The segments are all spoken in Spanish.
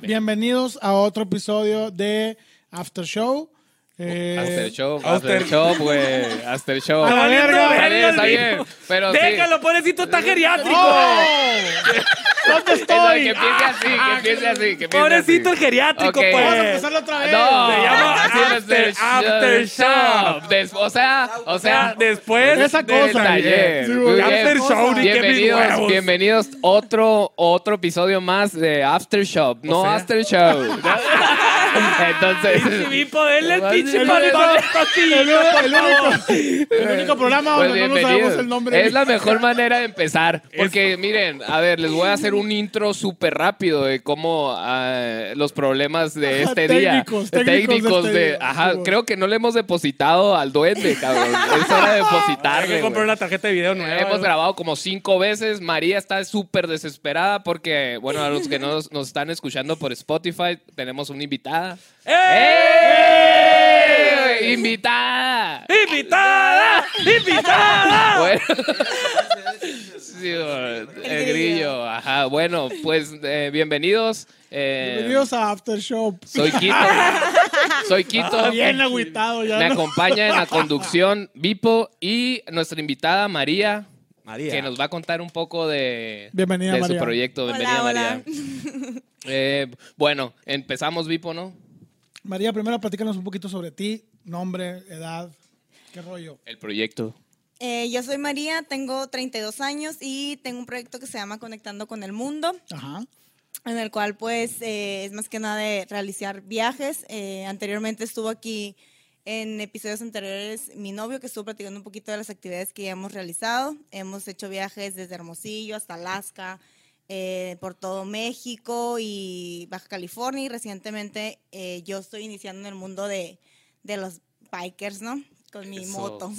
Bienvenidos a otro episodio de After Show. Eh, After show, After- after show, güey. After show. A la verga, Está bien, está bien. Pero sí. Déjalo, pobrecito, está geriátrico. ¡Oh! ¿Dónde Eso, estoy? que empiece así, que empiece así, que empiece Pobrecito el así. geriátrico, Ok. pues. Vamos a empezarlo otra vez. No, Se llama after- el after show. Des- o sea, o sea, después Esa del cosa. taller. Sí, Muy güey, bien. After show, ni qué Bienvenidos, huevos. bienvenidos otro otro episodio más de After Shop, no sea- After Show. Entonces, Y mi poderle el pinche único- el programa Pues donde no nos bienvenidos. sabemos el nombre. Es la mejor manera de empezar. Porque miren, a ver, les voy a hacer un intro súper rápido de cómo ah, los problemas de Ajá, este día. técnicos, técnicos de este de. día. Ajá, creo que no le hemos depositado al duende, cabrón. Es hora de Hay depositarle. que comprar una tarjeta de video nueva. Hemos grabado como cinco veces. María está súper desesperada porque, bueno, a los que nos, nos están escuchando por Spotify, tenemos una invitada. ¡Eh! ¡Invitada! ¡Invitada! ¡Invitada! Bueno. Sí, el grillo, ajá. Bueno, pues eh, bienvenidos. Eh, Bienvenidos a After Show. Soy Quito. Soy Quito. Bien agüitado ya. Me ¿no? acompaña en la conducción Vipo y nuestra invitada María, María. que nos va a contar un poco de, Bienvenida, de María. su proyecto. Bienvenida, Hola, María. Eh, bueno, empezamos, Vipo, ¿no? María, primero platícanos un poquito sobre ti, nombre, edad, qué rollo. El proyecto. Eh, yo soy María, tengo 32 años y tengo un proyecto que se llama Conectando con el Mundo, Ajá. en el cual pues eh, es más que nada de realizar viajes. Eh, anteriormente estuvo aquí en episodios anteriores mi novio que estuvo platicando un poquito de las actividades que ya hemos realizado. Hemos hecho viajes desde Hermosillo hasta Alaska, eh, por todo México y Baja California y recientemente eh, yo estoy iniciando en el mundo de, de los bikers, ¿no? Con mi Eso. moto.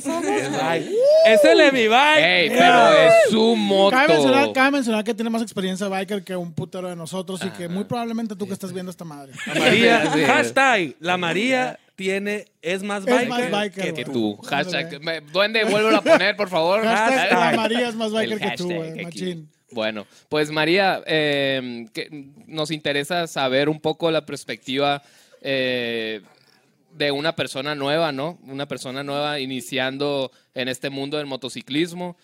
Es el de mi bike. ¡Ey, pero es su moto! Cabe mencionar, cabe mencionar que tiene más experiencia biker que un putero de nosotros y que muy probablemente tú que estás viendo esta madre. La María, Sí. hashtag, la María tiene, es más Es biker, más biker, que tú. Hashtag. me- Duende, vuélvelo a poner, por favor. Hashtag, María es más biker que tú, machín. Bueno, pues María, eh, que nos interesa saber un poco la perspectiva eh, de una persona nueva, ¿no? Una persona nueva iniciando en este mundo del motociclismo.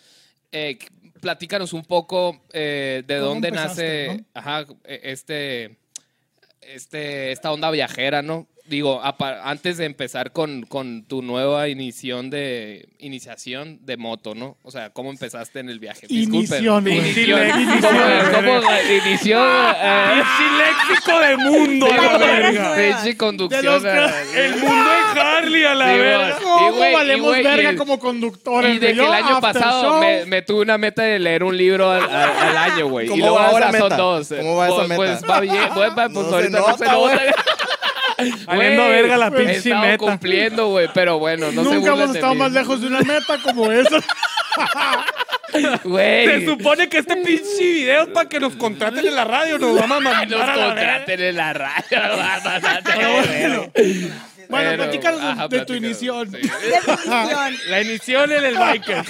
Eh, platícanos un poco eh, de ¿Cómo dónde empezaste, nace no? ajá, e- este, este, esta onda viajera, ¿no? Digo, antes de empezar con, con tu nueva iniciación de iniciación de moto, ¿no? O sea, ¿cómo empezaste en el viaje? Disculpen. Inición. Inición. Inición. ¿Cómo, cómo inició? eh, léxico de mundo, a la verga. pinche conducción. De los que- El mundo en Harley, a la verga. ¿Cómo valemos verga y- como conductores? Y de que el año pasado me, me tuve una meta de leer un libro al, al- al año, güey. Y ¿Cómo luego ahora son dos. ¿Cómo va esa pues, meta? Pues va bien. Pues, pues No se ahorita no se nota. Valiendo Güey, verga la he pinche estado meta. cumpliendo, güey. Pero bueno, no se Nunca burlen hemos de estado mí. más lejos de una meta como esa. Güey. Se supone que este pinche video es para que nos contraten en la radio. Nos vamos a mandar Nos a la verga. contraten en la radio. Bueno, bueno, Pero, platícanos de- ajá, de tu inición. Definición. La inición en el biker.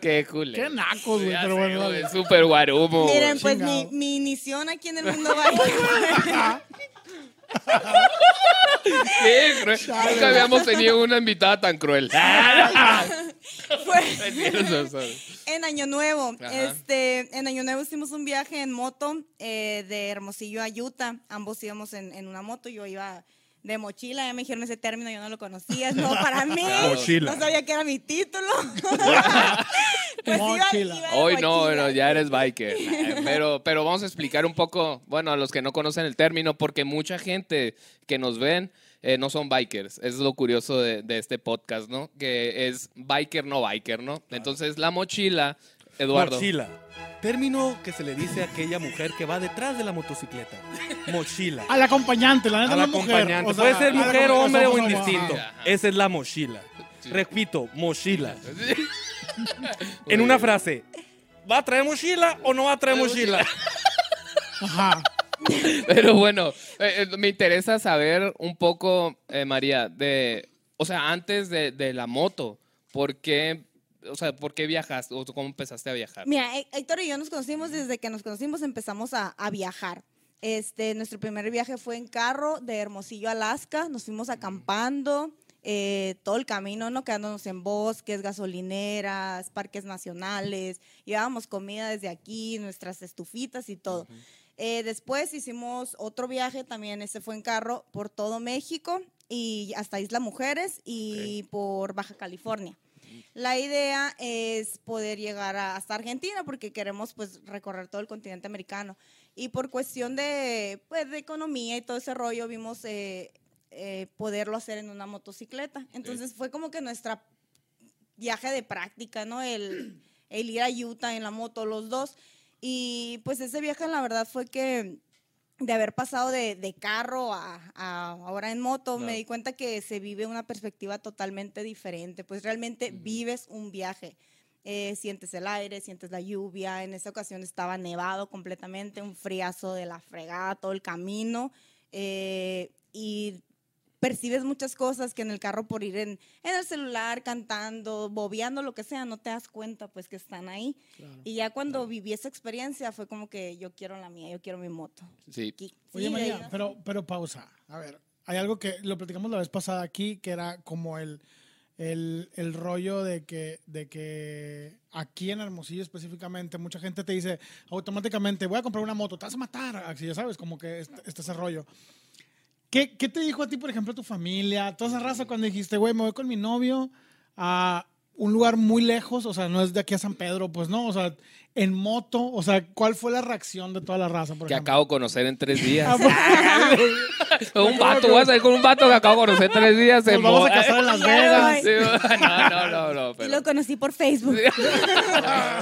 Qué cool. Qué nacos, güey, pero bueno. dale. Súper guarumo. Miren, pues mi, mi inición aquí en el mundo biker Cruel. Nunca habíamos tenido una invitada tan cruel. fue en Año Nuevo. Ajá. Este, en Año Nuevo hicimos un viaje en moto eh, de Hermosillo a Utah. Ambos íbamos en, en una moto. Yo iba de mochila, ya me dijeron ese término, yo no lo conocía, es nuevo para mí. Mochila. No sabía que era mi título. Pues Mochila. iba Hoy no, bueno, ya eres biker. Pero, pero vamos a explicar un poco, bueno, a los que no conocen el término, porque mucha gente que nos ven eh, no son bikers. Es lo curioso de, de este podcast, ¿no? Que es biker, no biker, ¿no? Entonces, la mochila, Eduardo. Mochila. Término que se le dice a aquella mujer que va detrás de la motocicleta. Mochila. Al acompañante, la neta Al no acompañante. O sea, Puede ser mujer, acompañante, hombre o indistinto. Ajá. Esa es la mochila. Sí. Repito, mochila. En una frase. ¿Va a traer mochila o no va a traer mochila? Ajá. Pero bueno, eh, eh, me interesa saber un poco, eh, María, de, o sea, antes de, de la moto, ¿por qué, o sea, por qué viajaste o cómo empezaste a viajar? Mira, Hé- Héctor y yo nos conocimos desde que nos conocimos, empezamos a, a viajar. Este, nuestro primer viaje fue en carro de Hermosillo, Alaska. Nos fuimos acampando eh, todo el camino, ¿no? Quedándonos en bosques, gasolineras, parques nacionales. Llevábamos comida desde aquí, nuestras estufitas y todo. Eh, después hicimos otro viaje, también ese fue en carro, por todo México y hasta Isla Mujeres y por Baja California. La idea es poder llegar a- hasta Argentina porque queremos pues recorrer todo el continente americano. Y por cuestión de, pues, de economía y todo ese rollo, vimos eh, eh, poderlo hacer en una motocicleta. Entonces fue como que nuestra viaje de práctica, ¿no? El, el ir a Utah en la moto, los dos. Y pues ese viaje la verdad fue que de haber pasado de, de carro a, a ahora en moto, me di cuenta que se vive una perspectiva totalmente diferente. Pues realmente vives un viaje. Eh, sientes el aire, sientes la lluvia. En esa ocasión estaba nevado completamente, un friazo de la fregada todo el camino. eh, y percibes muchas cosas que en el carro por ir en, en el celular, cantando, bobeando, lo que sea, no te das cuenta pues que están ahí. Y ya cuando viví esa experiencia fue como que yo quiero la mía, yo quiero mi moto. Sí. Aquí. Oye, María, pero, pero pausa. A ver, hay algo que lo platicamos la vez pasada aquí, que era como el, el, el rollo de que, de que aquí en Hermosillo específicamente, mucha gente te dice automáticamente, voy a comprar una moto, te vas a matar. Así ya sabes, como que este, este ese rollo. ¿Qué, ¿Qué te dijo a ti, por ejemplo, tu familia, toda esa raza cuando dijiste, güey, me voy con mi novio a un lugar muy lejos, o sea, no es de aquí a San Pedro, pues no, o sea, en moto, o sea, ¿cuál fue la reacción de toda la raza, por Que ejemplo? acabo de conocer en tres días. Ah, un vato, voy a salir con un vato que acabo de conocer en tres días. Nos en vamos a casar en Las Vegas. Sí, no, no, no, no. Y pero- lo conocí por Facebook.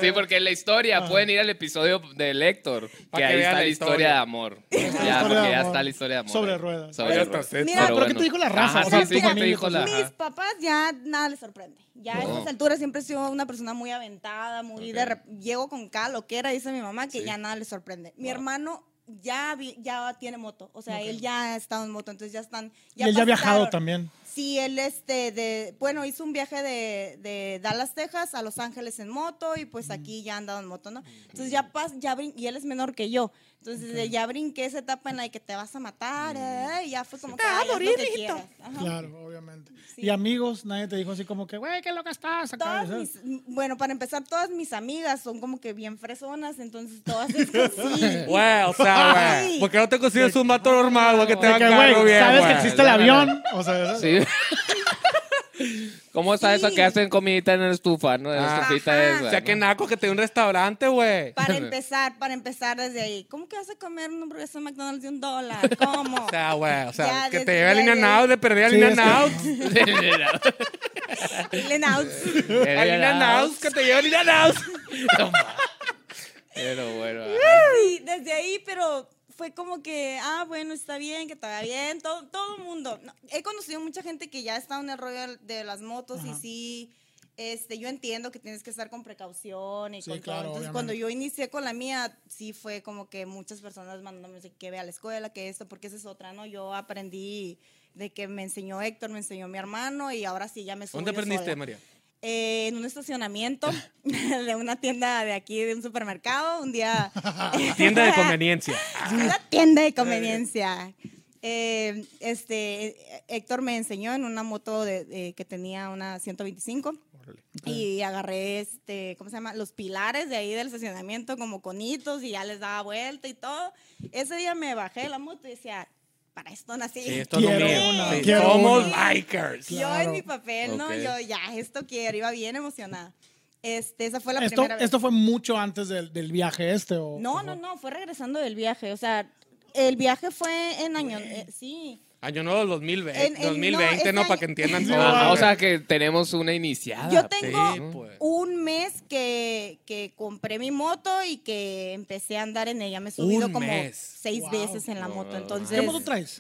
Sí, porque en la historia pueden ir al episodio de Héctor, que ahí está la historia historia. de amor. Ya, porque de está la historia de amor. Sobre ahí. ruedas. Sobre ruedas. Mira, pero ¿qué te dijo la raza? Ajá, O sea, sí, sí, tus ¿qué te dijo amigos. la- Mis papás ya nada les sorprende. Ya a No. estas alturas siempre he sido una persona muy aventada, muy de Ok. rep- llego con cada lo que era, dice mi mamá, que Sí. ya nada les sorprende. Mi Wow. hermano ya vi- ya tiene moto, o sea, él ya ha estado en moto, entonces ya están Y él ya ha viajado también. Sí, él este de bueno, hizo un viaje de, de Dallas, Texas a Los Ángeles en moto y pues aquí ya ha andado en moto, ¿no? Entonces ya pas, ya y él es menor que yo. Entonces de- ya brinqué esa etapa en la que te vas a matar, eh, y ya fue como que "Ay, haz lo que quieras". Ajá. Claro, obviamente. Sí. Y amigos, nadie te dijo así como que, güey, qué loca estás acá. Mis- bueno, para empezar, todas mis amigas son como que bien fresonas, entonces todas es que sí. Güey, o sea, güey. ¿Por qué no te consideras un vato normal, güey, que te va que, a bien, sabes que güey? existe el avión. O sea, Sí. ¿Cómo está eso que hacen comidita en la estufa, no? En la Ah. estufita Ajá. esa. O sea, que naco que te un restaurante, güey. Para empezar, para empezar desde ahí. ¿Cómo que vas a comer una hamburguesa de McDonald's de un dólar? ¿Cómo? O sea, güey, o sea, Ya, que te lleve a ya, línea ya. now, le perdí a Sí, línea es que- te lleve a línea now. Pero bueno. desde ahí, pero fue como que, ah, bueno, está bien, que te vaya bien, todo, todo el mundo. No, he conocido mucha gente que ya está en el rollo de las motos y sí, este, yo entiendo que tienes que estar con precaución y Sí, con claro, todo. Entonces, obviamente. cuando yo inicié con la mía, sí fue como que muchas personas mandándome que vea a la escuela, que esto, porque esa es otra, ¿no? Yo aprendí de que me enseñó Héctor, me enseñó mi hermano y ahora sí ya me subo ¿Dónde aprendiste, sola. María? Eh, en un estacionamiento de una tienda de aquí, de un supermercado, un día... Tienda de conveniencia. Una tienda de conveniencia. Eh, este, Héctor me enseñó en una moto de, de- que tenía una 125 y agarré, este, ¿cómo se llama? Los pilares de ahí del estacionamiento como conitos y ya les daba vuelta y todo. Ese día me bajé de la moto y decía, para esto nací. Sí, esto Quiero una, Sí, quiero Somos una. bikers. Yo Claro. en mi papel, ¿no? Ok. Yo ya, esto quiero, iba bien emocionada. Este, esa fue la esto, primera vez. esto fue mucho antes del, del viaje este. O, No, o- no, no, fue regresando del viaje. O sea, el viaje fue en año. eh, sí. Año nuevo 2020, En- en- 2020, no, este ¿no? Para que entiendan todo. Ajá, vale. o sea que tenemos una iniciada. Yo tengo Sí, pues. un mes que, que compré mi moto y que empecé a andar en ella. Me he subido Un como mes. seis Wow. veces en la moto. Entonces, ¿Qué moto traes?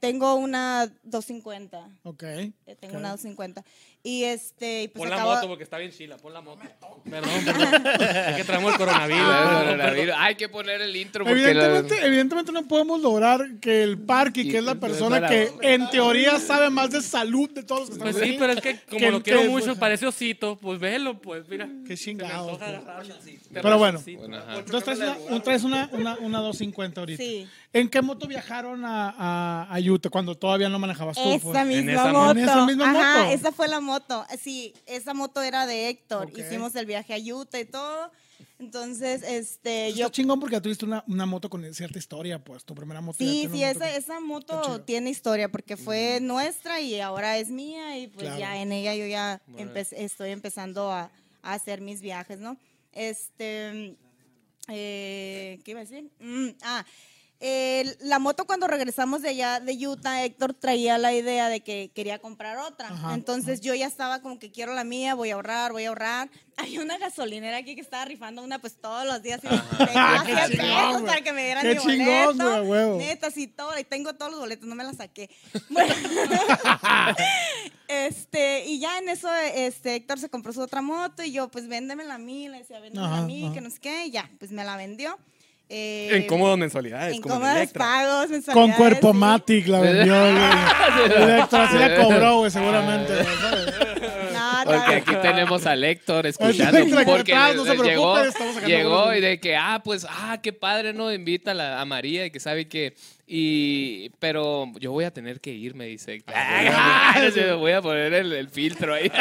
Tengo una 250. Ok. Eh, Tengo ok. una 250. Y este, y pues Pon la acabo- moto porque está bien chila, pon la moto. Perdón, perdón. Es que traemos el coronavirus. Ah, perdón, perdón. Hay que poner el intro porque Evidentemente, la- evidentemente no podemos lograr que el parque, Y- que es la persona que en teoría sabe más de salud de todos los que estamos Pues sí, pero es que como que lo el quiero que- mucho, parece osito, pues velo, pues mira. Qué chingado. agarrarlo. Pero bueno. Bueno. Entonces traes una, un- traes una, una, una 250 ahorita. Sí. ¿En qué moto viajaron a, a, a Utah cuando todavía no manejabas tú? Esa pues? misma esa moto. ¿En esa misma Ajá, moto? esa fue la moto. Sí, esa moto era de Héctor. Ok. Hicimos el viaje a Utah y todo. Entonces, este, Está yo chingón porque tuviste una, una moto con cierta historia, pues, tu primera moto. Sí, sí, una moto esa, que- esa Está moto tiene historia porque fue nuestra y ahora es mía y pues Claro. ya en ella yo ya empe- estoy empezando a, a hacer mis viajes, ¿no? Este, eh, ¿qué iba a decir? Mm, ah, el- la moto cuando regresamos de allá de Utah, Héctor traía la idea de que quería comprar otra. Ajá, Entonces yo ya estaba como que quiero la mía, voy a ahorrar, voy a ahorrar. Hay una gasolinera aquí que estaba rifando una pues todos los días. Y pegaba Qué 100 chingón, para que me dieran Qué mi chingón, boleto. huevo. Neta, sí, todo. Y tengo todos los boletos, no me la saqué. Bueno. este, y ya en eso, este, Héctor se compró su otra moto y yo, pues, véndemela a mí. Le decía, véndemela Ajá, a mí, ajá. que no sé qué. Y ya, pues, me la vendió. Eh, En cómodas mensualidades, en Electra. pagos, Con cuerpo sí. Matic la vendió, güey. Electra así la cobró, güey, seguramente. Porque aquí tenemos a Héctor escuchando. Héctor aquí Porque no se le llegó, llegó y de que, ah, pues, ah, qué padre, ¿no? Invita a, la- a María y que sabe que. Y, pero yo voy a tener que ir, me dice Héctor. Ah, voy a poner el, el filtro ahí.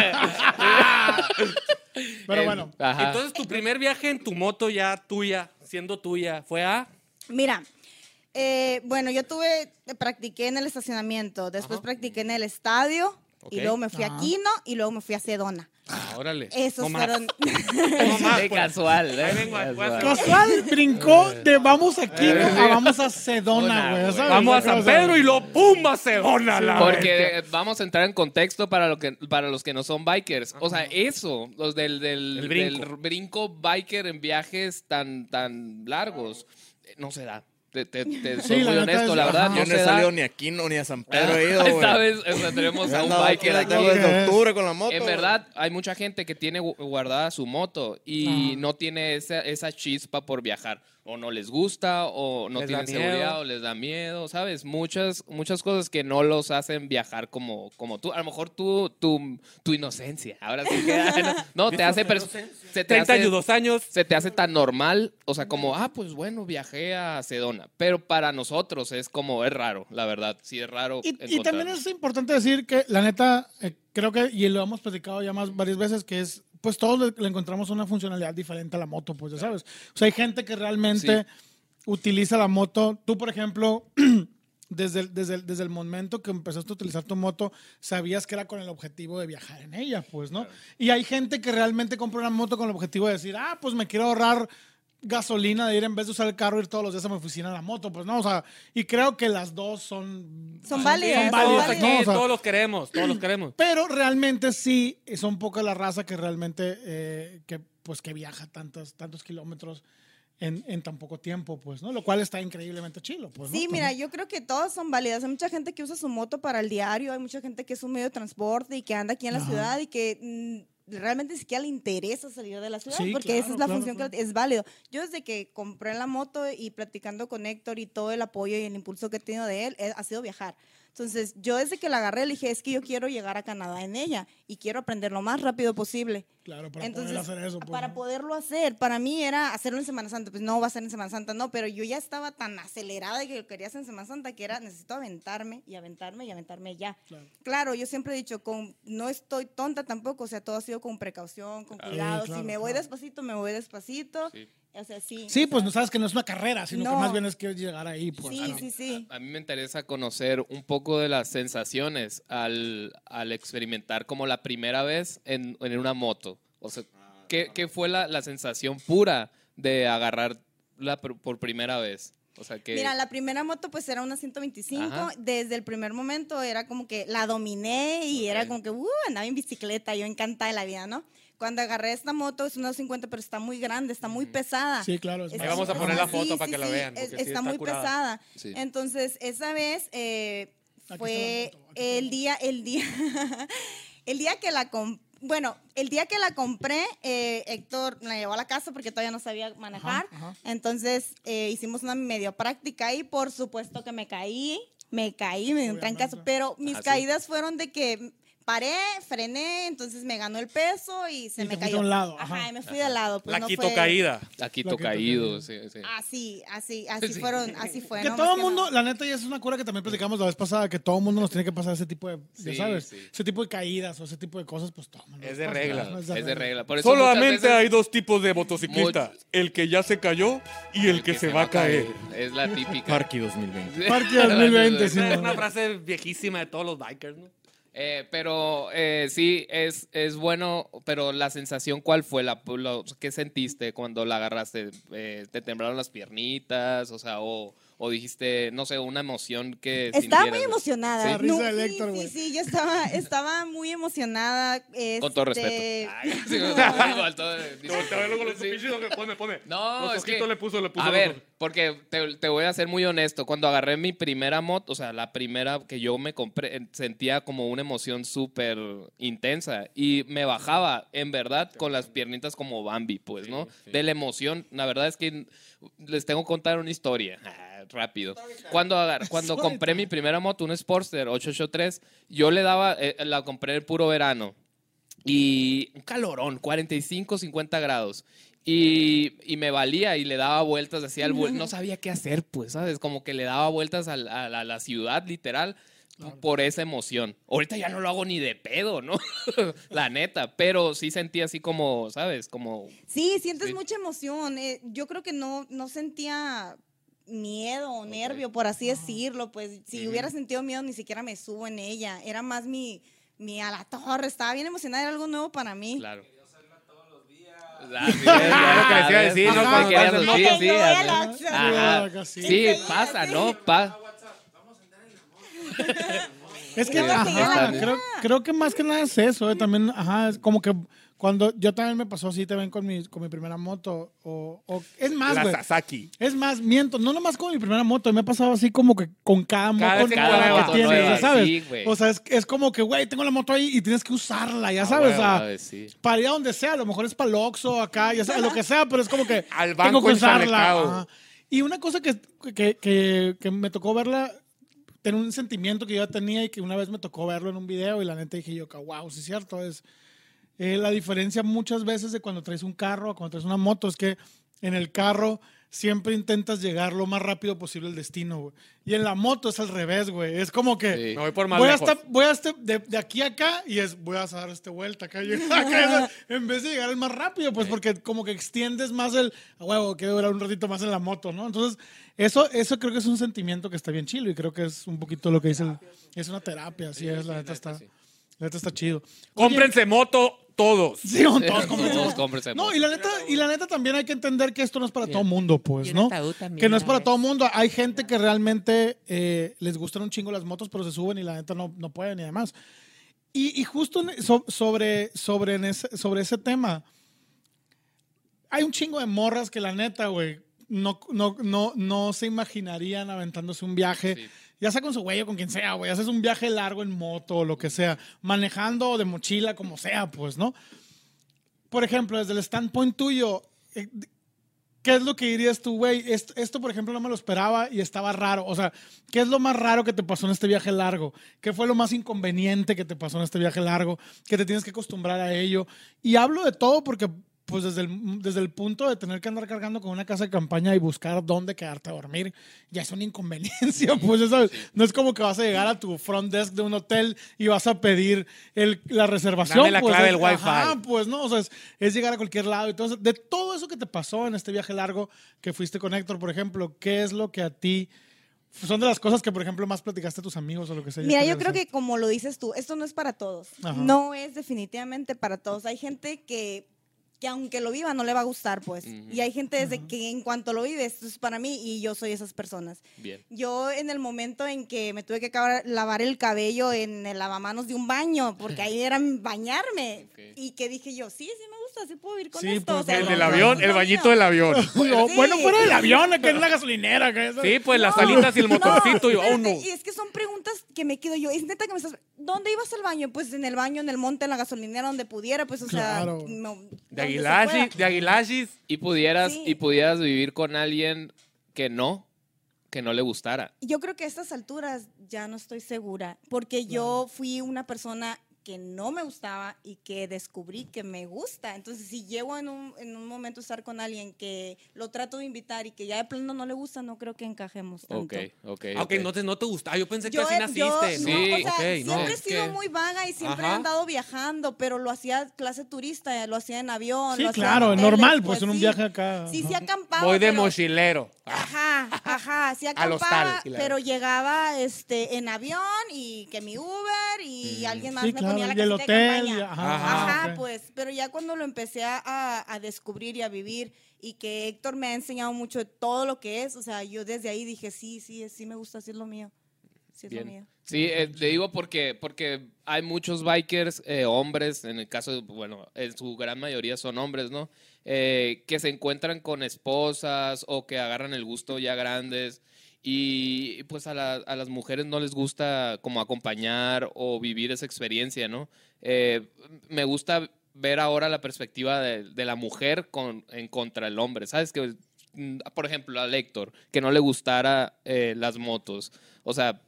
Pero bueno. Ajá. Entonces, tu primer viaje en tu moto ya tuya, siendo tuya, fue a... Mira, eh, bueno, yo tuve, practiqué en el estacionamiento, después practiqué en el estadio y luego me fui Ajá. a Quino y luego me fui a Sedona. Ah, órale. Esos No más. fueron... No más, Qué pues. casual, ¿eh? Vengo, a Casual. Casual brincó de vamos a vamos a Sedona, güey. Vamos a O sea, San Pedro y lo pum a Sedona, la bestia. Porque vamos a entrar en contexto para, lo que, para los que no son bikers. O sea, eso, los del, del, El brinco. del brinco biker en viajes tan, tan largos, eh, no se da. Te, te- te soy la muy neta honesto, es- la verdad, no Yo no se he da. salido ni a Quino ni a San Pedro. he ido, vez o sea, tenemos a un andado biker aquí desde octubre con la moto. En verdad, hay mucha gente que tiene gu- guardada su moto y Ajá. no tiene esa, esa chispa por viajar. O no les gusta, o no Les tienen seguridad, o les da miedo, ¿sabes? Muchas, muchas cosas que no los hacen viajar como, como tú. A lo mejor tú, tu, tu inocencia. Ahora sí que. No, te hace. Se te 30 hace, y dos años. se te hace tan normal, o sea, como, ah, pues bueno, viajé a Sedona. Pero para nosotros es como, es raro, la verdad. Sí, es raro. Y, y también es importante decir que, la neta, eh, creo que, y lo hemos platicado ya más varias veces, que es, pues todos le, le encontramos una funcionalidad diferente a la moto, pues ya sabes. O sea, hay gente que realmente utiliza la moto. Tú, por ejemplo, desde el, desde, el, desde el momento que empezaste a utilizar tu moto, sabías que era con el objetivo de viajar en ella, pues, ¿no? Y hay gente que realmente compra una moto con el objetivo de decir, ah, pues me quiero ahorrar gasolina de ir en vez de usar el carro ir todos los días a mi oficina en la moto, pues no, o sea, y creo que las dos son Son válidas, son son válidas. ¿no? Aquí O sea, todos los queremos, todos los queremos. pero realmente sí, son poca la raza que realmente, eh, que, pues, que viaja tantos, tantos kilómetros en, en tan poco tiempo, pues, ¿no? Lo cual está increíblemente chilo, pues, ¿no? Sí, mira, yo creo que todas son válidas. Hay mucha gente que usa su moto para el diario, hay mucha gente que es un medio de transporte y que anda aquí en la Ajá. ciudad y que mm, realmente ni siquiera le interesa salir de la ciudad Sí, porque esa claro, es la claro, función claro. que es válido. Yo desde que compré la moto y platicando con Héctor y todo el apoyo y el impulso que he tenido de él, eh, ha sido viajar. Entonces, yo desde que la agarré le dije, es que yo quiero llegar a Canadá en ella y quiero aprender lo más rápido posible. Claro, para Entonces, poder hacer eso. Pues, para ¿no? poderlo hacer, para mí era hacerlo en Semana Santa. Pues no va a ser en Semana Santa, no, pero yo ya estaba tan acelerada de que lo quería hacer en Semana Santa que era necesito aventarme y aventarme y aventarme ya. Claro. Claro, yo siempre he dicho, con, no estoy tonta tampoco, o sea, todo ha sido con precaución, con Claro. cuidado. Sí, claro, si me voy claro. despacito, me voy despacito. Sí. O sea, sí. Sí, pues sea, no sabes que no es una carrera, sino que No. más bien es que llegar ahí, pues. Sí, claro. sí, sí. A mí me interesa conocer un poco de las sensaciones al, al experimentar como la primera vez en, en una moto. O sea, ¿qué, qué fue la, la sensación pura de agarrarla por, por primera vez? O sea, que... Mira, la primera moto pues era una 125. Ajá. Desde el primer momento era como que la dominé y era Ok. como que uh, andaba en bicicleta, yo encantada de la vida, ¿no? Cuando agarré esta moto es una 250, pero está muy grande, está muy pesada. Sí, claro. es Ahí vamos a poner la foto para que la vean, es- porque sí está, está muy curada. pesada. Sí. Entonces, esa vez eh, fue moto, el día, el día, El día que la compré, bueno, el día que la compré, eh, Héctor la llevó a la casa porque todavía no sabía manejar. Ajá, ajá. Entonces eh, hicimos una medio práctica y por supuesto que me caí, me caí, me dio un trancazo, pero mis Ah, sí. caídas fueron de que paré, frené, entonces me ganó el peso y se Y me cayó. un lado, Ajá, ajá. y me fui de lado. Pues La no quito fue- caída. La que caído, sí, sí. Así, así, así Sí. fueron, así fue. Que ¿no? todo el que mundo, la neta, y es una cura que también platicamos la vez pasada, que todo el mundo nos tiene que pasar ese tipo de, ya sabes, sí. ese tipo de caídas o ese tipo de cosas, pues todo el mundo Es de regla. ¿no? Es de regla. Por eso Solamente veces- hay dos tipos de motociclistas. El que ya se cayó y el, que, se, va a caer. Es la típica. Parky 2020. Parque 2020, sí, es una frase viejísima de todos los bikers, ¿no? Eh, pero eh, sí, es, es bueno, pero la sensación, ¿cuál fue? La, lo- ¿Qué sentiste cuando la agarraste? Eh, ¿Te temblaron las piernitas? O sea, o, o dijiste, no sé, una emoción que Estaba muy emocionada. Sí. La risa No, sí, sí, güey. sí, yo estaba, estaba muy emocionada. Con todo este, respeto. Sí, igual, todo- Sí. Pone, pone. No, Los es que, le puso, le puso a ver, porque te, te voy a ser muy honesto. Cuando agarré mi primera moto, o sea, la primera que yo me compré, sentía como una emoción súper intensa y me bajaba, en verdad, con las piernitas como Bambi, pues, ¿no? De la emoción. La verdad es que les tengo que contar una historia. Rápido. Cuando, cuando compré mi primera moto, un Sportster 883, yo le daba, eh, la compré el puro verano y un calorón, 45, 50 grados. Y, y me valía y le daba vueltas al vuelo. No sabía qué hacer, pues, ¿sabes? Como que le daba vueltas a, la, a la ciudad, literal, por esa emoción. Ahorita ya no lo hago ni de pedo, ¿no? la neta. Pero sí sentí así como, ¿sabes? Como. Sí, sientes Sí. mucha emoción. eh, yo creo que no, no sentía miedo o nervio, por así decirlo. Pues si hubiera sentido miedo, ni siquiera me subo en ella. Era más mi, mi a la torre. Estaba bien emocionada, era algo nuevo para mí. Claro. Ah, sí, lo que les iba a ¿ves? decir, Ajá, ¿no? Moto. sí. Ajá. Sí, pasa. ¿no? Pa- Es que, No, ajá, creo, creo que más que nada es eso, eh, también, ajá, es como que cuando yo también me pasó así también con mi, con mi primera moto, o, o- es más, La güey, Sasaki. es más, miento, no nomás con mi primera moto, me ha pasado así como que con cada moto Cada vez que nueva cada que moto tienes, nueva, ya ¿sabes? sí, güey. o sea, es, es como que, güey, tengo la moto ahí y tienes que usarla, ya Ah, sabes, o sea, sí. para ir a donde sea, a lo mejor es para el Oxxo, acá, ya sabes, lo que sea, pero es como que Al tengo banco que en usarla. Ajá. Y una cosa que, que, que, que me tocó verla, tener un sentimiento que yo ya tenía y que una vez me tocó verlo en un video y la neta dije yo, que wow, sí es cierto, es eh, la diferencia muchas veces de cuando traes un carro a cuando traes una moto, es que en el carro siempre intentas llegar lo más rápido posible al destino, güey. Y en la moto es al revés, güey. Es como que Sí. Me voy por más voy, lejos. hasta, voy hasta de, de aquí a acá y es voy a dar esta vuelta acá, acá, en vez de llegar el más rápido, pues porque como que extiendes más el huevo, quiero durar un ratito más en la moto, ¿no? Entonces, eso, eso creo que es un sentimiento que está bien chilo y creo que es un poquito lo que dice el, es una terapia, así es, la neta está, la neta está chido. Oye, Cómprense moto todos. Sí, todos cómprense. Todos cómprense No, y la neta, y la neta también hay que entender que esto no es para todo mundo, pues, ¿no? también, Que no es para todo mundo. Hay gente que realmente eh, les gustan un chingo las motos, pero se suben y la neta no, no pueden y demás. Y, y justo en- so- sobre, sobre, en ese, sobre ese tema, hay un chingo de morras que la neta, güey, no, no, no, no se imaginarían aventándose un viaje, Sí. Ya sea con su güey o con quien sea, güey, haces un viaje largo en moto o lo que sea, manejando de mochila, como sea, pues, ¿no? Por ejemplo, desde el standpoint tuyo, eh, ¿qué es lo que dirías tú, güey? Esto, esto, por ejemplo, no me lo esperaba y estaba raro. O sea, ¿qué es lo más raro que te pasó en este viaje largo? ¿Qué fue lo más inconveniente que te pasó en este viaje largo? Que te tienes que acostumbrar a ello. Y hablo de todo porque, pues, desde el, desde el punto de tener que andar cargando con una casa de campaña y buscar dónde quedarte a dormir, ya es una inconveniencia, pues, ya ¿sabes? No es como que vas a llegar a tu front desk de un hotel y vas a pedir el, la reservación. Dame la pues, clave es- del Wi-Fi. ajá, pues no, o sea, es, es llegar a cualquier lado. Entonces, de todo eso que te pasó en este viaje largo que fuiste con Héctor, por ejemplo, ¿qué es lo que a ti son de las cosas que, por ejemplo, más platicaste a tus amigos o lo que sea? Mira, yo creo que como lo dices tú, esto no es para todos. Ajá. No es definitivamente para todos. Hay gente que, que aunque lo viva no le va a gustar, pues. Y hay gente desde que en cuanto lo vive, esto es para mí y yo soy esas personas. Bien. Yo en el momento en que me tuve que lavar el cabello en el lavamanos de un baño, porque ahí era bañarme, y que dije yo, sí, sí me gusta sí puedo vivir con Sí, esto. pues, o sea, El no, del no, avión, no, el bañito del avión. Sí. Bueno, fuera del avión, que en la gasolinera. Que eso. Sí, pues las alitas y el motorcito. y, oh, no. Y es que son preguntas que me quedo yo. Es neta que me estás. ¿Dónde ibas al baño? Pues en el baño, en el monte, en la gasolinera, donde pudiera. Pues, o Claro. sea. no- De donde se Aguilashis, pueda. de Aguilashis. Y pudieras, Sí. y pudieras vivir con alguien que no, que no le gustara. Yo creo que a estas alturas ya no estoy segura, porque yo fui una persona que no me gustaba y que descubrí que me gusta. Entonces, si llego en un, en un momento a estar con alguien que lo trato de invitar y que ya de plano no le gusta, no creo que encajemos tanto. Ok, ok. Ah, ok, ok. entonces no te gusta. Ah, yo pensé que Yo, así naciste. yo- ¿no? no, Sí, o sea, siempre no. he sido que- muy vaga y siempre he andado viajando, pero lo hacía clase turista, lo hacía en avión. Sí, lo hacía claro, en normal, hoteles, pues en un sí. viaje acá. Sí, sí acampaba. Voy de pero- mochilero. Ajá, ajá, sí hostal, acampaba, y la- pero llegaba este en avión y que mi Uber y alguien más Sí, me claro, ponía la y el casita de hotel, campaña. ajá, Ajá, pues, pero ya cuando lo empecé a, a- descubrir y a vivir y que Héctor me ha enseñado mucho de todo lo que es, o sea, yo desde ahí dije, sí, sí, sí me gusta, sí es lo mío. Sí es lo Bien. mío. Sí, eh, te digo porque, porque hay muchos bikers, eh, hombres, en el caso, de- bueno, en su gran mayoría son hombres, ¿no? Eh, que se encuentran con esposas o que agarran el gusto ya grandes y pues a, la- a las mujeres no les gusta como acompañar o vivir esa experiencia, ¿no? Eh, me gusta ver ahora la perspectiva de, de la mujer con, en contra del hombre, ¿sabes? Que, mm, por ejemplo, a Héctor, que no le gustara eh, las motos. O sea,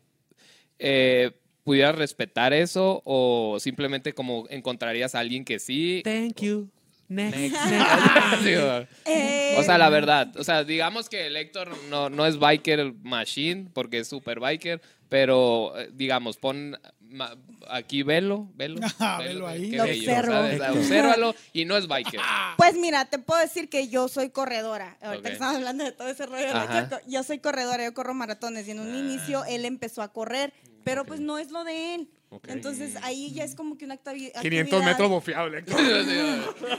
eh, ¿pudieras respetar eso o simplemente como encontrarías a alguien que sí? Thank you. Next. Eh, o sea, la verdad, o sea, digamos que el Héctor no, no es biker machine porque es super biker, pero eh, digamos, pon ma- aquí velo, velo, Ah, velo ahí. Lo bello, observo. ¿sabes? Obsérvalo y no es biker. Pues mira, te puedo decir que yo soy corredora. Ahorita Ok. que estamos hablando de todo ese rollo, yo soy corredora, yo corro maratones y en un Ah. inicio él empezó a correr, pero pues no es lo de él. Entonces ahí ya es como que una activi- actividad. 500 metros bofiable.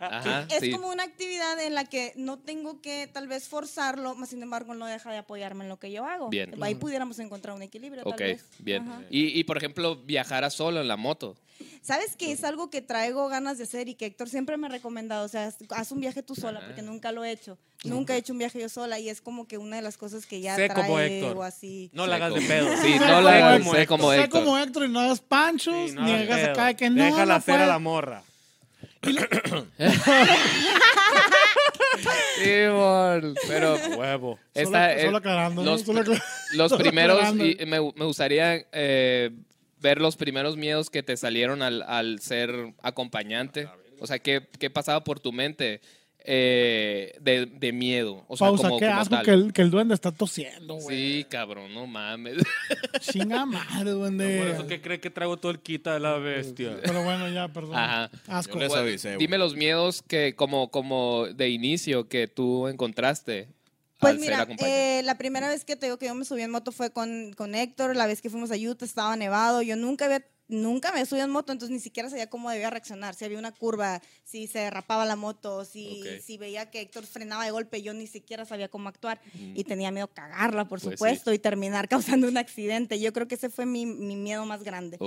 Ajá, Es sí. como una actividad en la que no tengo que tal vez forzarlo, más sin embargo no deja de apoyarme en lo que yo hago. Bien. Ahí pudiéramos encontrar un equilibrio. tal vez. bien. Y, y, por ejemplo, viajar a solo en la moto. ¿Sabes que es algo que traigo ganas de hacer y que Héctor siempre me ha recomendado? O sea, haz un viaje tú sola, porque nunca lo he hecho. Nunca he hecho un viaje yo sola y es como que una de las cosas que ya Sé como Héctor. así. No la hagas de pedo. Sí, Sé no como la hagas, Héctor. sé como Sé Héctor. como Héctor y no hagas panchos, Sí, no ni hagas acá de que no. Déjala no hacer a puedo. la morra. Sí, amor, pero Huevo. esta, Solo- solo aclarando, los, Solo aclar- los primeros, aclarando. y me, me gustaría eh, ver los primeros miedos que te salieron al, al ser acompañante. O sea, ¿qué, qué pasaba por tu mente eh, de, de miedo? O sea, Pausa, como, qué como asco tal. que el, que el duende está tosiendo, güey. Sí, cabrón, no mames. Chinga madre, Por duende. eso que cree que traigo todo el quita de la bestia. Pero bueno, ya, perdón. Ajá. Asco. Yo les avisé. Dime los miedos que como, como de inicio que tú encontraste Pues mira, acompañante. eh, la primera vez que te digo que yo me subí en moto fue con, con Héctor, la vez que fuimos a Utah estaba nevado, yo nunca había nunca me subí en moto, entonces ni siquiera sabía cómo debía reaccionar, si había una curva, si se derrapaba la moto, si, si veía que Héctor frenaba de golpe, yo ni siquiera sabía cómo actuar y tenía miedo cagarla, por Pues supuesto, y terminar causando un accidente. Yo creo que ese fue mi, mi miedo más grande.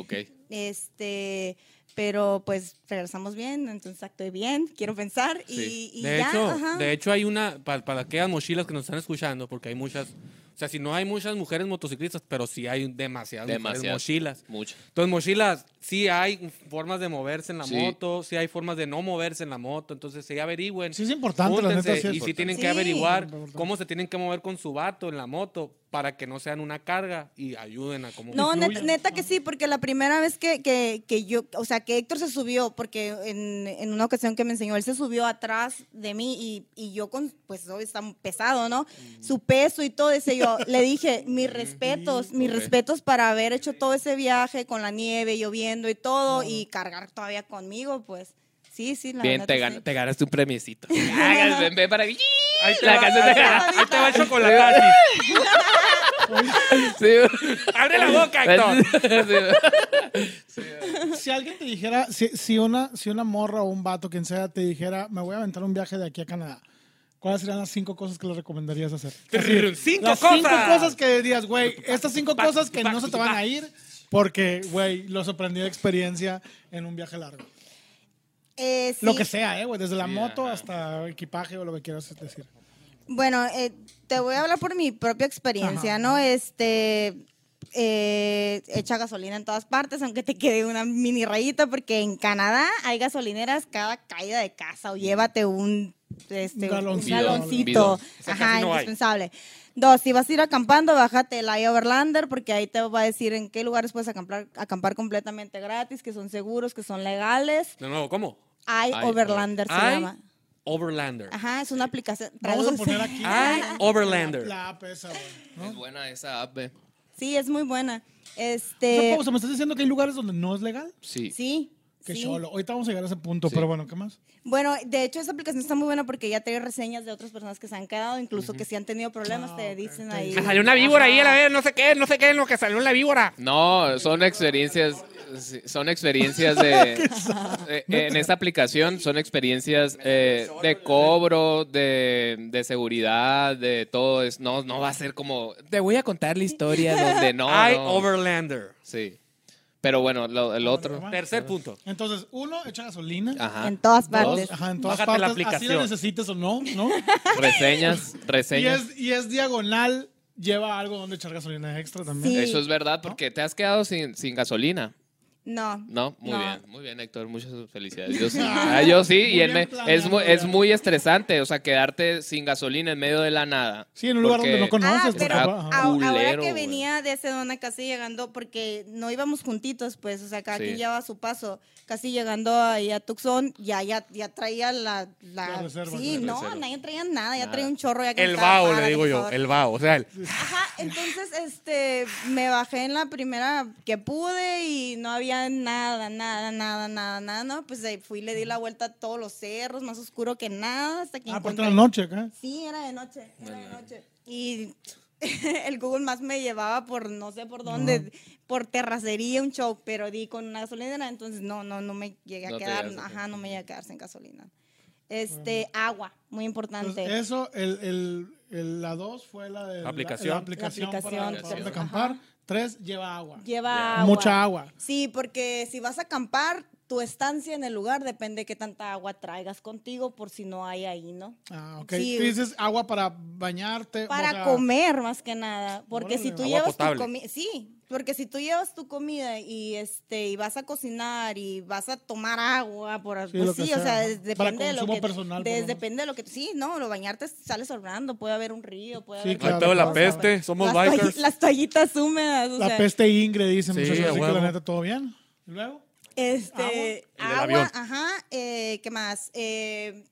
Este, pero pues regresamos bien, entonces actué bien, quiero pensar, Sí. y, y De ya, hecho, ajá. de hecho hay una, para, para aquellas mochilas que nos están escuchando, porque hay muchas, o sea, si no hay muchas mujeres motociclistas, pero sí hay demasiadas, mujeres mochilas. Mucho. Entonces, mochilas, sí hay formas de moverse en la Sí. moto, sí hay formas de no moverse en la moto, entonces sí averigüen. Sí es importante, la neta, sí es y si tienen Sí. que averiguar Importante. cómo se tienen que mover con su vato en la moto para que no sean una carga y ayuden a cómo No, neta, que sí, porque la primera vez que, que, que yo, o sea, que Héctor se subió, porque en, en una ocasión que me enseñó, él se subió atrás de mí y, y yo con, pues hoy está pesado, ¿no? Su peso y todo ese, yo le dije, mis respetos, mis respetos para haber hecho todo ese viaje con la nieve, lloviendo y todo, y cargar todavía conmigo, pues. Sí, sí, la Bien, te, sí. gan- te ganaste un premiecito. Hagas, ven, ven para aquí. Ahí te, La va, canción ahí te va- ahí te va el chocolate. Sí. ¡Abre la boca, Héctor! Sí. Si alguien te dijera, si, si, una, si una morra o un vato, quien sea, te dijera, me voy a aventar un viaje de aquí a Canadá, ¿cuáles serían las cinco cosas que le recomendarías hacer? Así, ¡Cinco las cosas! cinco cosas que dirías, güey, estas cinco cosas que no se te van a ir porque, güey, lo sorprendí de experiencia en un viaje largo. Eh, Lo que sea, ¿eh, güey? Desde la moto hasta equipaje o lo que quieras decir. Bueno, eh, te voy a hablar por mi propia experiencia, Ajá. ¿no? Este, eh, echa gasolina en todas partes, aunque te quede una mini rayita, porque en Canadá hay gasolineras cada caída de casa o llévate un, este, Un galoncito. un Ajá, hay. Dos, si vas a ir acampando, bájate el iOverlander porque ahí te va a decir en qué lugares puedes acampar, acampar completamente gratis, que son seguros, que son legales. De nuevo, ¿cómo? iOverlander se I- llama. Overlander. Ajá, es una aplicación. Vamos a traduce. poner aquí. I Overlander. La app esa, güey. ¿no? Es buena esa app. eh. Sí, es muy buena. Este, o sea, ¿me estás diciendo que hay lugares donde no es legal? Sí. sí. Que sí. Ahorita vamos a llegar a ese punto, Sí. pero bueno, ¿qué más? Bueno, de hecho esa aplicación está muy buena porque ya trae reseñas de otras personas que se han quedado, incluso que si han tenido problemas Ah, te dicen te ahí. Me salió una víbora ahí a la vez, no sé qué, no sé qué es lo que salió en la víbora. No, son experiencias, sí, son experiencias de, eh, en esta aplicación son experiencias eh, de cobro, de, de seguridad, de todo. Es, no, no va a ser como te voy a contar la historia donde no. I no. Overlander. Sí, pero bueno, lo- el otro. Tercer punto. Entonces, uno, echa gasolina. Ajá. En todas Dos, partes. Ajá, en todas Bájate la partes. Así aplicación. lo necesites o no, ¿no? Reseñas, y, reseñas. es, y es diagonal, lleva algo donde echar gasolina extra también. Sí. Eso es verdad porque te has quedado sin, sin gasolina. No. No, muy No. bien, muy bien, Héctor, muchas felicidades. Yo sí, Ah, yo sí, Muy y él me- es, muy, es muy estresante, o sea, quedarte sin gasolina en medio de la nada. Sí, en un lugar donde no conoces. Ah, pues, pero capaz, ajá. a- ahora que venía de Sedona casi llegando, porque no íbamos juntitos, pues, o sea, cada Sí. quien llevaba su paso. Casi llegando ahí a Tucson, ya, ya, ya traía la... la- La reserva, sí, la no, nadie traía nada, ya Nada. traía un chorro. Ya que El vaho, le "Párate, digo yo. favor". El vaho. O sea, el. Ajá, entonces este me bajé en la primera que pude y no había nada, nada, nada, nada, nada, no, pues ahí fui, le di la vuelta a todos los cerros, más oscuro que nada, hasta que Ah, encontré- de la noche acá. Sí, era de noche, era de noche. Y el Google Maps me llevaba por no sé por dónde, por terracería, un show, pero di con una gasolinera, entonces no, no, no me llegué a No quedar, ajá, no me llegué a quedar sin gasolina. Este, agua, muy importante. Entonces, eso, el, el, el- la dos fue la de la- Aplicación. la aplicación, La para, aplicación, para sí. acampar. Tres, lleva agua. Lleva agua. Mucha agua. Sí, porque si vas a acampar, tu estancia en el lugar depende de qué tanta agua traigas contigo por si no hay ahí, ¿no? Ah, ok. Sí. Tú dices agua para bañarte. Para o sea, comer más que nada, porque Órale. si tú Agua llevas potable. tu comida, sí, porque si tú llevas tu comida y este y vas a cocinar y vas a tomar agua por Sí, pues sí, o sea, sea, ajá. es- Para depende de lo que personal, menos. depende de lo que sí, no, lo bañarte sale sobrando, puede haber un río, puede Sí, haber claro, toda la claro. peste, somos las, bikers. las toallitas húmedas, o La sea, peste Ingrid, dice Sí, muchachos. a Así que la neta, todo bien. ¿Y luego? Este, agua, ajá, eh, ¿qué más? Eh,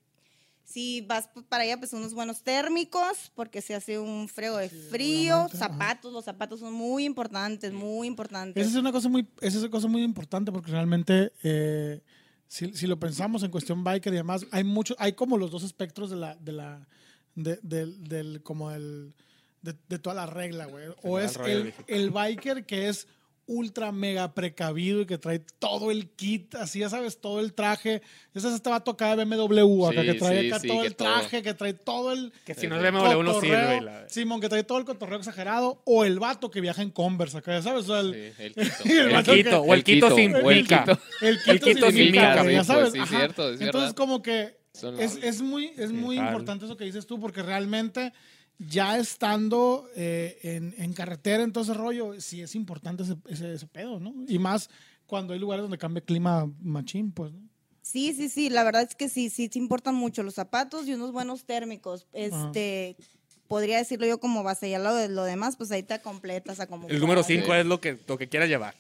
si vas para allá, pues unos buenos térmicos, porque se hace un frego de frío, ajá. zapatos, los zapatos son muy importantes, muy importantes. Esa es una cosa muy, esa es una cosa muy importante porque realmente, eh, si, si lo pensamos en cuestión biker y demás, hay mucho, hay como los dos espectros de la, de la, de- del, del- como el, de, de toda la regla, güey. O es el, el biker que es ultra mega precavido y que trae todo el kit, así ya sabes, todo el traje. Ese es este vato acá de BMW, acá Sí, que trae sí, acá sí, todo el todo. traje, que trae todo el, Que si no es BMW no sirve. la- Simón, que trae todo el cotorreo exagerado, o el vato que viaja en Converse, acá, ya ¿sabes? O el, el Quito. El El Quito, o el El Quito Quito, sin o el mica. Quito. el El Quito Quito sin sin mica, ya pues, sabes. sí, Ajá. cierto, es Entonces, verdad. como que es, es muy, es muy importante eso que dices tú, porque realmente ya estando eh, en, en carretera, en todo ese rollo, sí es importante ese, ese, ese pedo, ¿no? Y más cuando hay lugares donde cambia clima machín, pues, ¿no? Sí, sí, sí, la verdad es que sí, sí, sí importan mucho los zapatos y unos buenos térmicos. Este, podría decirlo yo como base, ya lo, de- lo demás, pues ahí te completas a como El número puedas. 5 es lo que, lo que quieras llevar.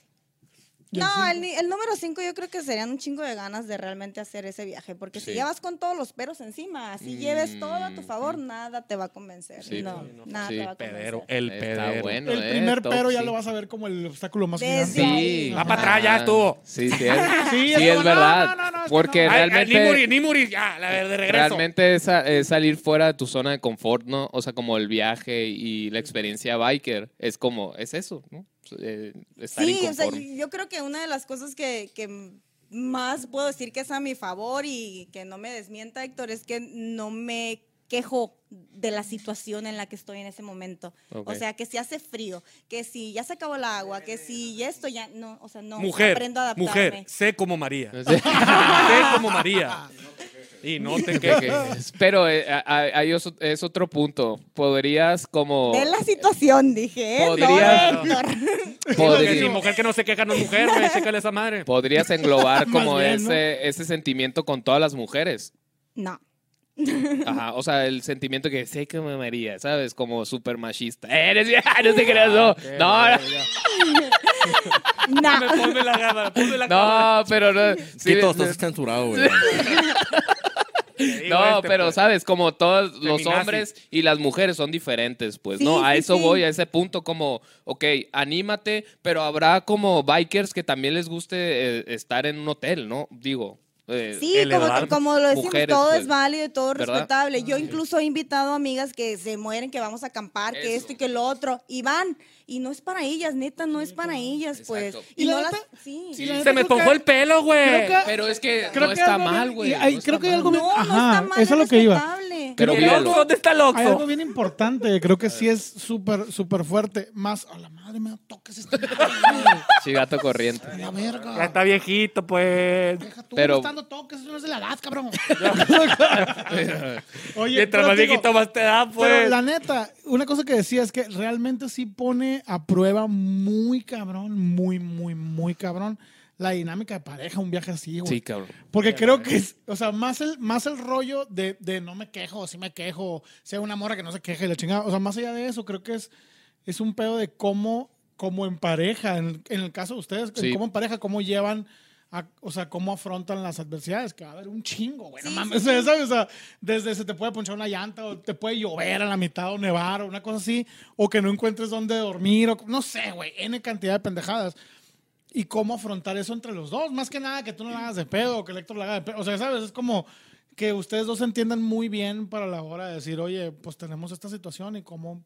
El No, el, el número 5 yo creo que serían un chingo de ganas de realmente hacer ese viaje, porque si ya vas con todos los peros encima, si lleves todo a tu Mm, favor, nada te va a convencer. Sí, no, no, nada sí, te va a Pedero, convencer. el Está pedero. bueno. el eh, primer top pero ya lo vas a ver como el obstáculo más Desde. Sí. Va para atrás, ya estuvo. Sí, sí, es, Sí, sí, es verdad. no, porque no. Ay, ay, realmente, ni morir, ni morir, ya, la de de regreso. realmente es, es salir fuera de tu zona de confort, ¿no? O sea, como el viaje y la experiencia biker, es como, es eso, ¿no? Eh, estar Sí, o sea, yo creo que una de las cosas que, que más puedo decir que es a mi favor y que no me desmienta, Héctor, es que no me quejo de la situación en la que estoy en ese momento. O sea, que si hace frío, que si ya se acabó el agua, que si esto ya no, o sea, no, Mujer, aprendo a adaptarme. mujer, sé como María. Sé como María. Y no te Que- quejes. que- Pero eh, ahí es, es otro punto. Podrías como... De la situación, dije, ¿eh? No, Podría- Héctor. Porque mujer que no se queja no es mujer, güey, chécale esa madre. podrías englobar como bien, ¿no? ese, ese sentimiento con todas las mujeres. No. Ajá, o sea, el sentimiento que sé que me amaría, ¿sabes? Como súper machista. Eres, no te creas, no. No, no, No. Ponme la gama, ponme la cámara. no, pero no. sí, Quito, estás censurado, güey. No, este, pero pues. sabes, como todos los hombres y las mujeres son diferentes, pues, Sí, ¿no? A sí, eso sí. voy, a ese punto como, ok, anímate, pero habrá como bikers que también les guste eh, estar en un hotel, ¿no? Digo. Eh, Sí, como, como lo decimos, Mujeres, todo pues, es válido y todo ¿verdad? respetable. Yo incluso he invitado a amigas que se mueren, que vamos a acampar, que Eso. esto y que lo otro, y van. Y no es para ellas, neta, no es para ellas, pues. Y, Y no las... Sí. Se me que- el pelo, güey. Pero es que Creo no que está algo mal, güey. no está creo que hay mal. algo bien- No, no Ajá, está mal, eso es lo que iba. Pero. ¿Dónde está el Hay algo bien importante, creo que sí es súper, súper fuerte. Más, a la madre me toques esta madre, Sí, gato corriente. güey. La verga. Ya está viejito, pues. Deja tú, Pero- dando toques, eso no es de la edad, cabrón. Oye, Mientras pero más digo, viejito más te da, Pero pues. la neta, una cosa que decía es que realmente sí pone a prueba muy cabrón, muy, muy, muy cabrón la dinámica de pareja, un viaje así, güey. Sí, cabrón. Porque creo que es, o sea, más el, más el rollo de, de no me quejo, sí me quejo, sea una morra que no se queje y la chingada. O sea, más allá de eso, creo que es, es un pedo de cómo, como en pareja, en, en el caso de ustedes, Sí. cómo en pareja, cómo llevan, a- o sea, cómo afrontan las adversidades, que va a haber un chingo, güey. no Sí, mames, sí, sí. ¿sabes? O sea, desde se te puede ponchar una llanta, o te puede llover a la mitad, o nevar, o una cosa así, o que no encuentres dónde dormir, o no sé, güey, N cantidad de pendejadas y cómo afrontar eso entre los dos. Más que nada que tú no la hagas de pedo o que el Héctor la haga de pedo. O sea, ¿sabes? Es como que ustedes dos se entiendan muy bien para la hora de decir, oye, pues tenemos esta situación y cómo...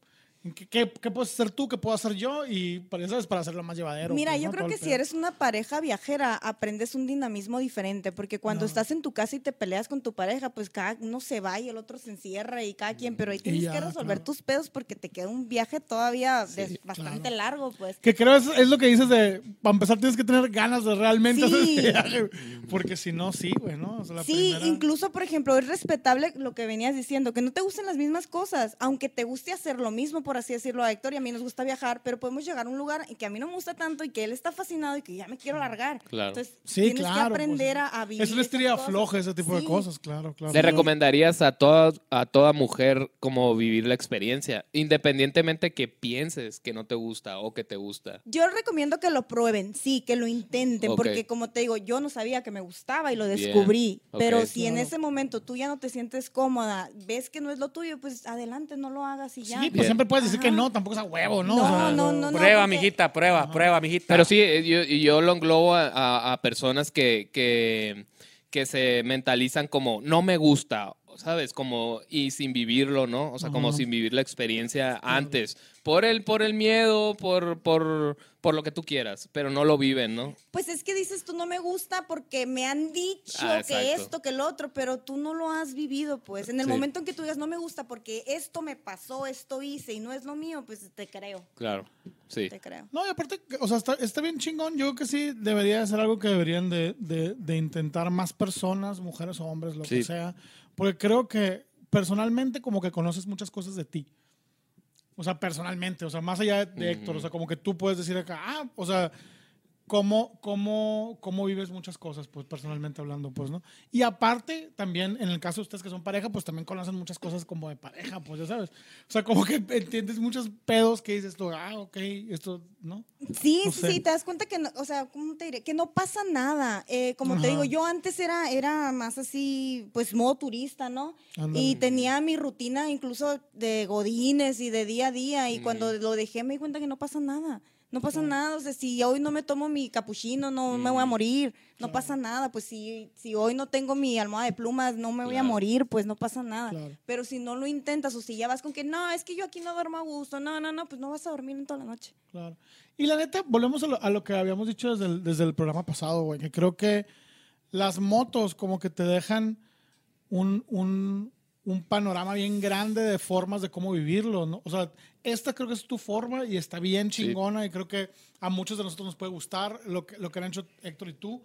¿Qué, qué, qué puedes hacer tú? ¿Qué puedo hacer yo? Y para eso es para hacerlo más llevadero. Mira, pues, yo ¿no? creo Todo que si eres una pareja viajera, aprendes un dinamismo diferente, porque cuando No. estás en tu casa y te peleas con tu pareja, pues cada uno se va y el otro se encierra y cada quien, pero ahí tienes ya, que resolver claro. tus pedos porque te queda un viaje todavía bastante claro. largo, pues. Que creo es, es lo que dices de, para empezar tienes que tener ganas de realmente hacer ese viaje. Porque si no, sí, güey, ¿no? O sea, la Sí, primera- incluso, por ejemplo, es respetable lo que venías diciendo, que no te gusten las mismas cosas, aunque te guste hacer lo mismo, por así decirlo, a Héctor y a mí nos gusta viajar, pero podemos llegar a un lugar en que a mí no me gusta tanto y que él está fascinado y que ya me quiero largar. Claro. Entonces, Sí, tienes claro. que aprender pues, a, a vivir. Es una estrella floja ese tipo de cosas, claro, claro. ¿Le recomendarías a toda, a toda mujer como vivir la experiencia, independientemente que pienses que no te gusta o que te gusta? Yo recomiendo que lo prueben, sí, que lo intenten, porque como te digo, yo no sabía que me gustaba y lo descubrí. Pero si en Claro. ese momento tú ya no te sientes cómoda, ves que no es lo tuyo, pues adelante, no lo hagas y ya. Sí, Bien. pues siempre puedes decir que no, tampoco es a huevo, ¿no? No, O sea, no, no, no. Prueba, porque- mijita, prueba, prueba, mijita. Pero sí, eh, yo, y yo lo englobo a, a- a personas que, que, que se mentalizan como no me gusta, ¿sabes? Como y sin vivirlo, ¿no? O sea, como sin vivir la experiencia antes. Por el, por el miedo, por, por, por lo que tú quieras, pero no lo viven, ¿no? Pues es que dices tú no me gusta porque me han dicho Ah, que esto, que el otro, pero tú no lo has vivido, pues. En el Sí. momento en que tú digas no me gusta porque esto me pasó, esto hice y no es lo mío, pues te creo, Claro, sí. te creo. No, y aparte, o sea, está, está bien chingón. Yo creo que sí debería de ser algo que deberían de, de- de intentar más personas, mujeres o hombres, lo Sí. que sea. Porque creo que personalmente como que conoces muchas cosas de ti. O sea, personalmente, o sea, más allá de, de Héctor, o sea, como que tú puedes decir acá, ah, o sea, cómo, cómo, cómo vives muchas cosas, pues personalmente hablando, pues, ¿no? Y aparte, también, en el caso de ustedes que son pareja, pues también conocen muchas cosas como de pareja, pues, ya sabes. O sea, como que entiendes muchos pedos que dices tú, ah, ok, esto, ¿no? Sí, No sí, sé. sí, te das cuenta que, no, o sea, ¿cómo te diré? Que no pasa nada. Eh, como te digo, yo antes era, era más así, pues modo turista, ¿no? Ándale. Y tenía mi rutina incluso de godines y de día a día. Y cuando lo dejé me di cuenta que no pasa nada. No pasa nada. O sea, si hoy no me tomo mi capuchino, no me voy a morir. No pasa nada. Pues si, si hoy no tengo mi almohada de plumas, no me voy a morir, pues no pasa nada. Claro. Pero si no lo intentas o si ya vas con que no, es que yo aquí no duermo a gusto. No, no, no, pues no vas a dormir en toda la noche. Claro. Y la neta, volvemos a lo, a lo que habíamos dicho desde el, desde el programa pasado, güey, que creo que las motos como que te dejan un, un, un panorama bien grande de formas de cómo vivirlo, ¿no? O sea, esta creo que es tu forma y está bien chingona y creo que a muchos de nosotros nos puede gustar lo que, lo que han hecho Héctor y tú.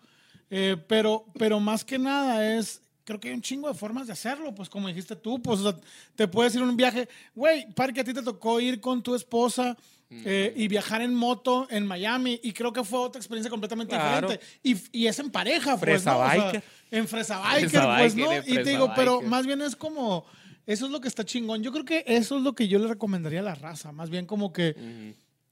Eh, pero, pero más que nada es, creo que hay un chingo de formas de hacerlo, pues como dijiste tú, pues o sea, te puedes ir a un viaje, güey, para que a ti te tocó ir con tu esposa eh, y viajar en moto en Miami y creo que fue otra experiencia completamente Claro. diferente. Y, y es en pareja, pues, Fresa ¿no? O sea, en Fresa Biker, Fresa pues, biker, ¿no? Y te digo, pero biker. más bien es como, eso es lo que está chingón. Yo creo que eso es lo que yo le recomendaría a la raza, más bien como que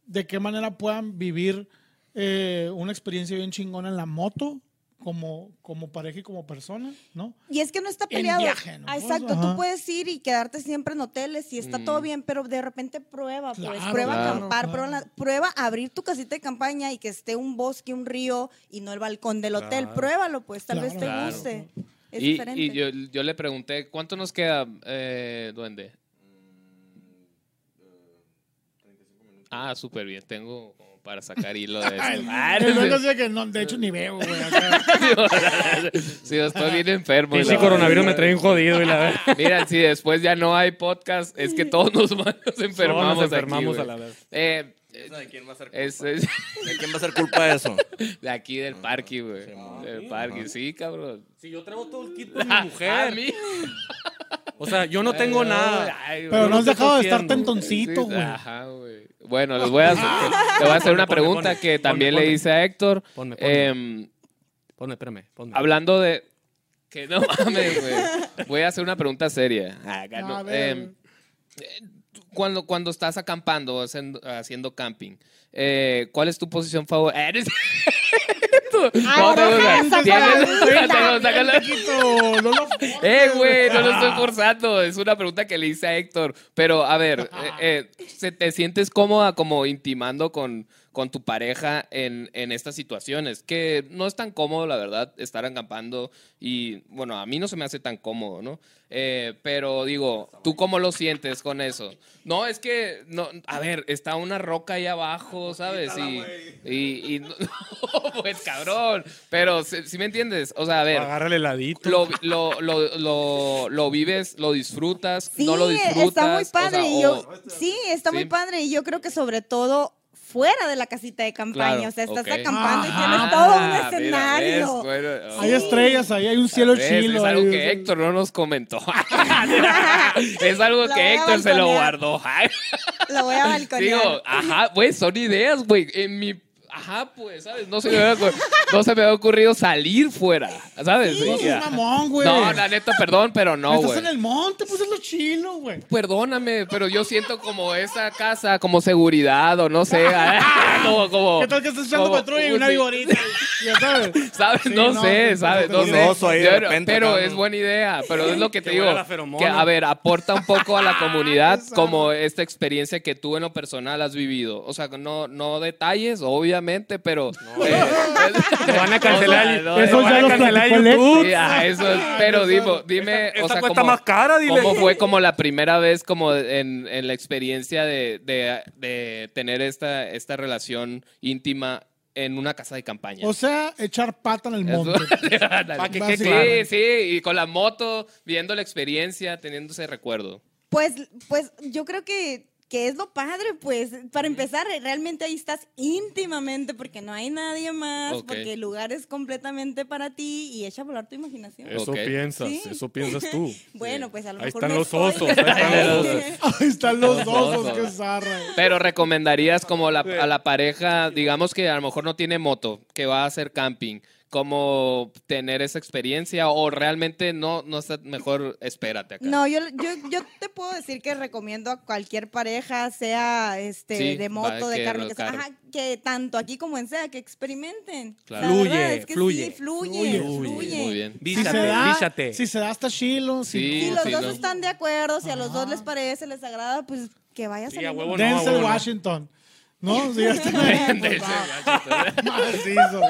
de qué manera puedan vivir eh, una experiencia bien chingona en la moto como, como pareja y como persona, ¿no? Y es que no está En peleado. viaje, ¿no? Ah, exacto, Ajá. tú puedes ir y quedarte siempre en hoteles y está todo bien, pero de repente prueba, pues, prueba claro, acampar, claro. Prueba, prueba abrir tu casita de campaña y que esté un bosque, un río y no el balcón del hotel. Claro. Pruébalo, pues, tal vez te Claro. guste. Es Y, diferente. y yo, yo le pregunté, ¿cuánto nos queda, eh, Duende? Ah, súper bien. Tengo como para sacar hilo de eso. Que no, de hecho ni veo, güey. Sí, estoy bien enfermo. y la- coronavirus me trae bien jodido y la verdad. Mira, si después ya no hay podcast, es que todos nos, nos enfermamos. Todos nos enfermamos aquí, a la vez. Eh, ¿De quién va a ser culpa? es, es ¿De quién va a ser culpa de eso? de aquí del parque, güey. Simón. Del parque, sí, cabrón. Si yo traigo todo el kit por mi A mujer. mí. O sea, yo no tengo Ay, nada. ay. Pero no has dejado de estar tentoncito, Sí, güey. Ajá, güey. Bueno, les voy a hacer, te voy a hacer una ponme, pregunta ponme. que también Ponme, le hice a Héctor. Ponme, ponme. Ponme, espérame, ponme. hablando de. Que no mames, güey. Voy a hacer una pregunta seria. Ah, No, a em, cuando, cuando estás acampando, haciendo, haciendo camping, eh, ¿cuál es tu posición favorita? Eres... No, no lo Eh, güey, no lo estoy forzando. Es una pregunta que le hice a Héctor. Pero, a ver, eh, eh, ¿se- ¿te sientes cómoda como intimando con, con tu pareja en, en estas situaciones? Que no es tan cómodo, la verdad, estar acampando. Y, bueno, a mí no se me hace tan cómodo, ¿no? Eh, pero digo, ¿tú cómo lo sientes con eso? No, es que, no, a ver, está una roca ahí abajo, ¿sabes? Y, y, y no, pues cabrón. Pero, si me entiendes? O sea, a ver, Agárrale el ladito. lo, lo, lo, lo, lo vives, lo disfrutas, Sí, no lo disfrutas. está muy o padre. sea, y yo, o- sí, está Sí. muy padre. Y yo creo que sobre todo fuera de la casita de campaña. Claro, o sea, estás acampando y tienes todo un mira, escenario. Bueno, Hay oh, estrellas ahí, hay un cielo ¿ves? chilo. Es algo ahí, que. Héctor no nos comentó. es algo que Héctor se lo guardó. Lo voy a balconear. Digo, ajá, güey, son ideas, güey. En mi. Ajá, pues, ¿sabes? No se me había, ocur- no se me había ocurrido salir fuera, ¿sabes? No Sí, seas mamón, güey. no, la neta, perdón, pero no, Estás güey. en el monte, pues es lo chilo, güey. Perdóname, pero yo siento como esa casa, como seguridad o no sé. ah, como, como, ¿Qué tal que estás echando como- patrulla y una sí. viborita? Ya sabes. ¿Sabes? Sí, no, no, sé, pues, ¿sabes? No un sé. ahí de no- repente, pero es buena idea. Pero es lo que te digo. Que, a ver, aporta un poco a la comunidad como esta experiencia que tú en lo personal has vivido. O sea, no, no detalles, obviamente, pero. eh, Te van a cancelar. No, Eso ya lo cancelar YouTube. Sí, eso es- pero dimo- dime, Esta- o sea, cómo- más cara, dile. ¿Cómo fue como la primera vez como en, en la experiencia de, de- de tener esta, esta relación íntima en una casa de campaña? O sea, echar pata en el Eso- monte. Pa' que quede sí, claro. sí, y con la moto, viendo la experiencia, teniendo ese recuerdo. Pues, pues yo creo que, que es lo padre, pues, para empezar, realmente ahí estás íntimamente porque no hay nadie más, porque el lugar es completamente para ti y echa a volar tu imaginación. Eso piensas, Sí. eso piensas tú. Bueno, pues a lo Ahí mejor están no los osos, ahí están los osos. Ahí están los Los osos, osos. qué zarra. Pero recomendarías como la- a la pareja, digamos que a lo mejor no tiene moto, que va a hacer camping, como tener esa experiencia o realmente no, no está mejor espérate acá. No, yo, yo, yo te puedo decir que recomiendo a cualquier pareja, sea este Sí, de moto, de lo que, sea, ajá, que tanto aquí como en sea, que experimenten. Claro. Fluye, verdad es que fluye. sí, fluye, Fluye. fluye. Muy bien. Si Vísate, se da, vísate. si se da hasta chilo. si Sí, Si los sí, dos no. están de acuerdo, si a los dos les parece, les agrada, pues que vaya Sí, a saliendo. huevo no, a Denzel huevo no. ¿No? Sí, ya está. Pues, va, macizo.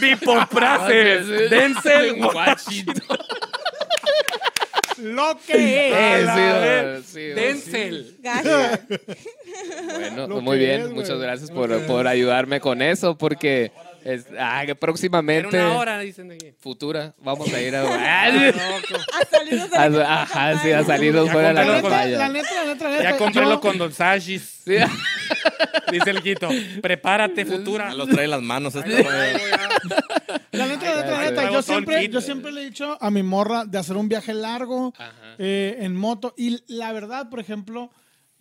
Bipopraces, Denzel Washington. Lo que es. Sí, ver- sí, Denzel. Bueno, Lo muy bien, es, muchas gracias por, por ayudarme con eso, porque Es- ah, que En próximamente. una hora, dicen aquí. Futura. Vamos a ir a. A salirnos de la Ajá, sí, a salirnos fuera de la neta, la neta, la neta, la Ya neta, compré yo- los condonsagis. Sí. Dice el Quito. Prepárate, futura. Ya los trae en las manos. este. La neta, la neta, la neta, yo siempre, yo siempre le he dicho a mi morra de hacer un viaje largo eh, en moto. Y la verdad, por ejemplo,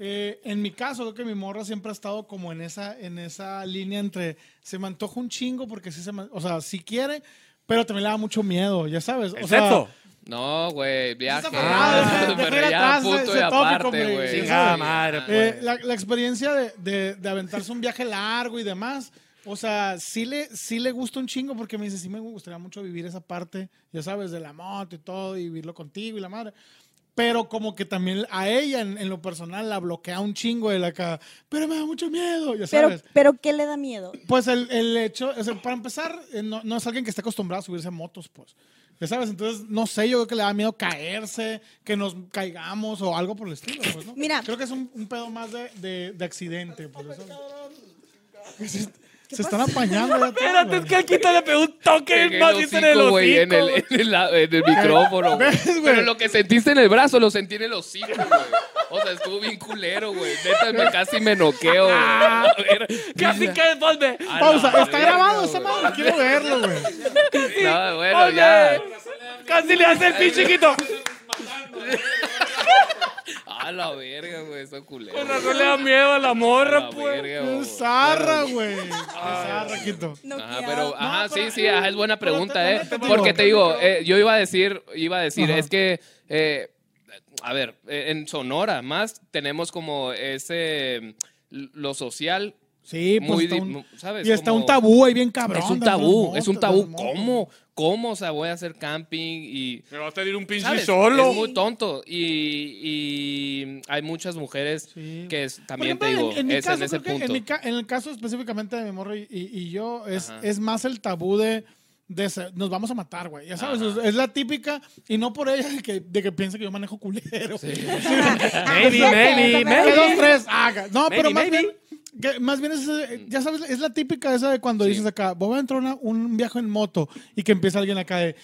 eh, en mi caso, creo que mi morra siempre ha estado como en esa, en esa línea entre se me antoja un chingo porque sí se me, o sea, sí quiere, pero también le da mucho miedo, ya sabes. ¿El o sea? No, güey, viaje. Ah, Pero ya atrás punto ese y tópico, aparte, güey. Chingada madre, Ah, Eh, la, la experiencia de, de- de aventarse un viaje largo y demás, o sea, sí le, sí le gusta un chingo porque me dice, sí me gustaría mucho vivir esa parte, ya sabes, de la moto y todo, y vivirlo contigo y la madre. Pero como que también a ella, en, en lo personal, la bloquea un chingo de la cara, pero me da mucho miedo, ya Pero, sabes. pero ¿qué le da miedo? Pues el, el hecho, o sea, para empezar, eh, no, no es alguien que esté acostumbrado a subirse a motos, pues. Ya sabes, entonces, no sé, yo creo que le da miedo caerse, que nos caigamos o algo por el estilo, pues, ¿no? Mira. Creo que es un, un pedo más de, de, de accidente, pues. eso. Se, se están apañando ya Espérate, es que el Quito le pegó un toque En el más en el hocico, güey, en el, en el, en el micrófono. Pero lo que sentiste en el brazo lo sentí en el hocico, güey. O sea, estuvo bien culero, güey. Neta, me, casi me noqueo, güey. A ver, Casi que vuelve. a la Pausa, está grabado esa madre, quiero verlo, güey. No, bueno, Oye, ya. Casi le hace el pinche Quito. A la verga, güey, eso culero. Con razón le da miedo a la A morra, la pues. verga, güey. zarra, güey. Qué zarra, Quito. No Ajá, pero, ajá, sí, sí, ajá, es buena pregunta, ¿eh? Porque te digo, eh, yo iba a decir, iba a decir, Ajá. es que, eh, a ver, eh, en Sonora más tenemos como ese, lo social, Sí, pues muy, está un- ¿sabes? y está Como- un tabú ahí bien cabrón. Es un tabú, es un tabú. ¿Cómo? ¿Cómo? O sea, voy a hacer camping y... Me va a pedir un pinche ¿sabes? solo. Es muy tonto. Y, y hay muchas mujeres Sí. que es- Por también ejemplo, te digo, en, en mi es caso, en ese creo que punto. En, mi ca- en el caso específicamente de mi morro y, y- y yo, es, Ajá. es más el tabú de, de se- nos vamos a matar, güey. Ya sabes, Ajá. es, es la típica, y no por ella de que, de que piense que yo manejo culero. Maybe, maybe, Que dos, maybe. tres, haga. No, Maybe, pero más maybe. bien, que más bien es, eh, ya sabes, es la típica esa de cuando dices acá, voy a entrar a un viaje en moto y que empieza alguien acá de,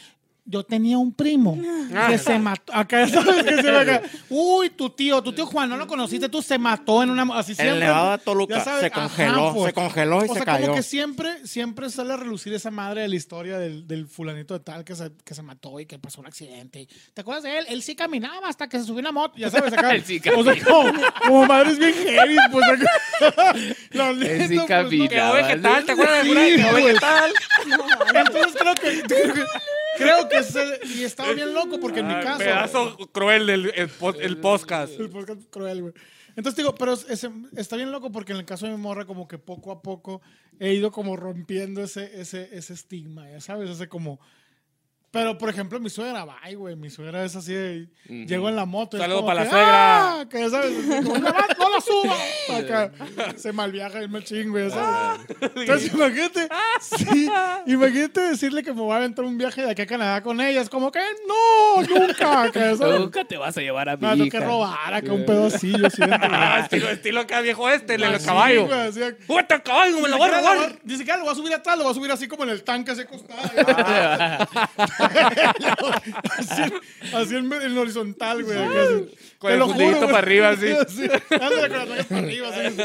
yo tenía un primo Ah. que se mató. Acá, ¿sabes? Que se acá. Uy, tu tío, tu tío Juan, no lo conociste, tú se mató en una. Así El siempre. Nevado de ya Toluca sabes, se ajá, congeló, pues. se congeló y o se sea, cayó. como que siempre, siempre sale a relucir esa madre de la historia del, del fulanito de tal que se, que se mató y que pasó un accidente. ¿Te acuerdas de él? Él sí caminaba hasta que se subió una moto. Ya sabes, acá. Él sí o sea, como, como madres bien heavy, pues acá. La Él sí pues, no. caminaba. Quedó vegetal, ¿te acuerdas de? Quedó güey. vegetal. Entonces creo que. Creo que, se- y estaba bien loco porque en mi Ah, caso. Pedazo cruel del el podcast. El podcast cruel, güey. Entonces digo, pero es- es- está bien loco porque en el caso de mi morra, como que poco a poco he ido como rompiendo ese, ese, ese estigma, ya sabes, ese como. Pero, por ejemplo, mi suegra, bye, güey. Mi suegra es así de. Llego en la moto. Saludo para la que, suegra. "Ah", Que ya sabes, "No, no la suba. Acá, se malviaja y me chingo, ya sabes. Entonces, imagínate. Sí, imagínate decirle que me voy a aventar un viaje de aquí a Canadá con ella. Es como que, no, nunca. Que, sabes. Nunca te vas a llevar a mi hija. que robar acá un pedo así, yo siento. Ah, estilo, estilo acá viejo este, el del Así, caballo. güey, así, ¡Puta el caballo! ¡Me lo voy a robar! Ni siquiera lo voy a subir atrás, lo voy a subir así como en el tanque, así acostado. así, así en, en horizontal, güey. Con Te el lo juro, fundillito para arriba, así. Para arriba, así.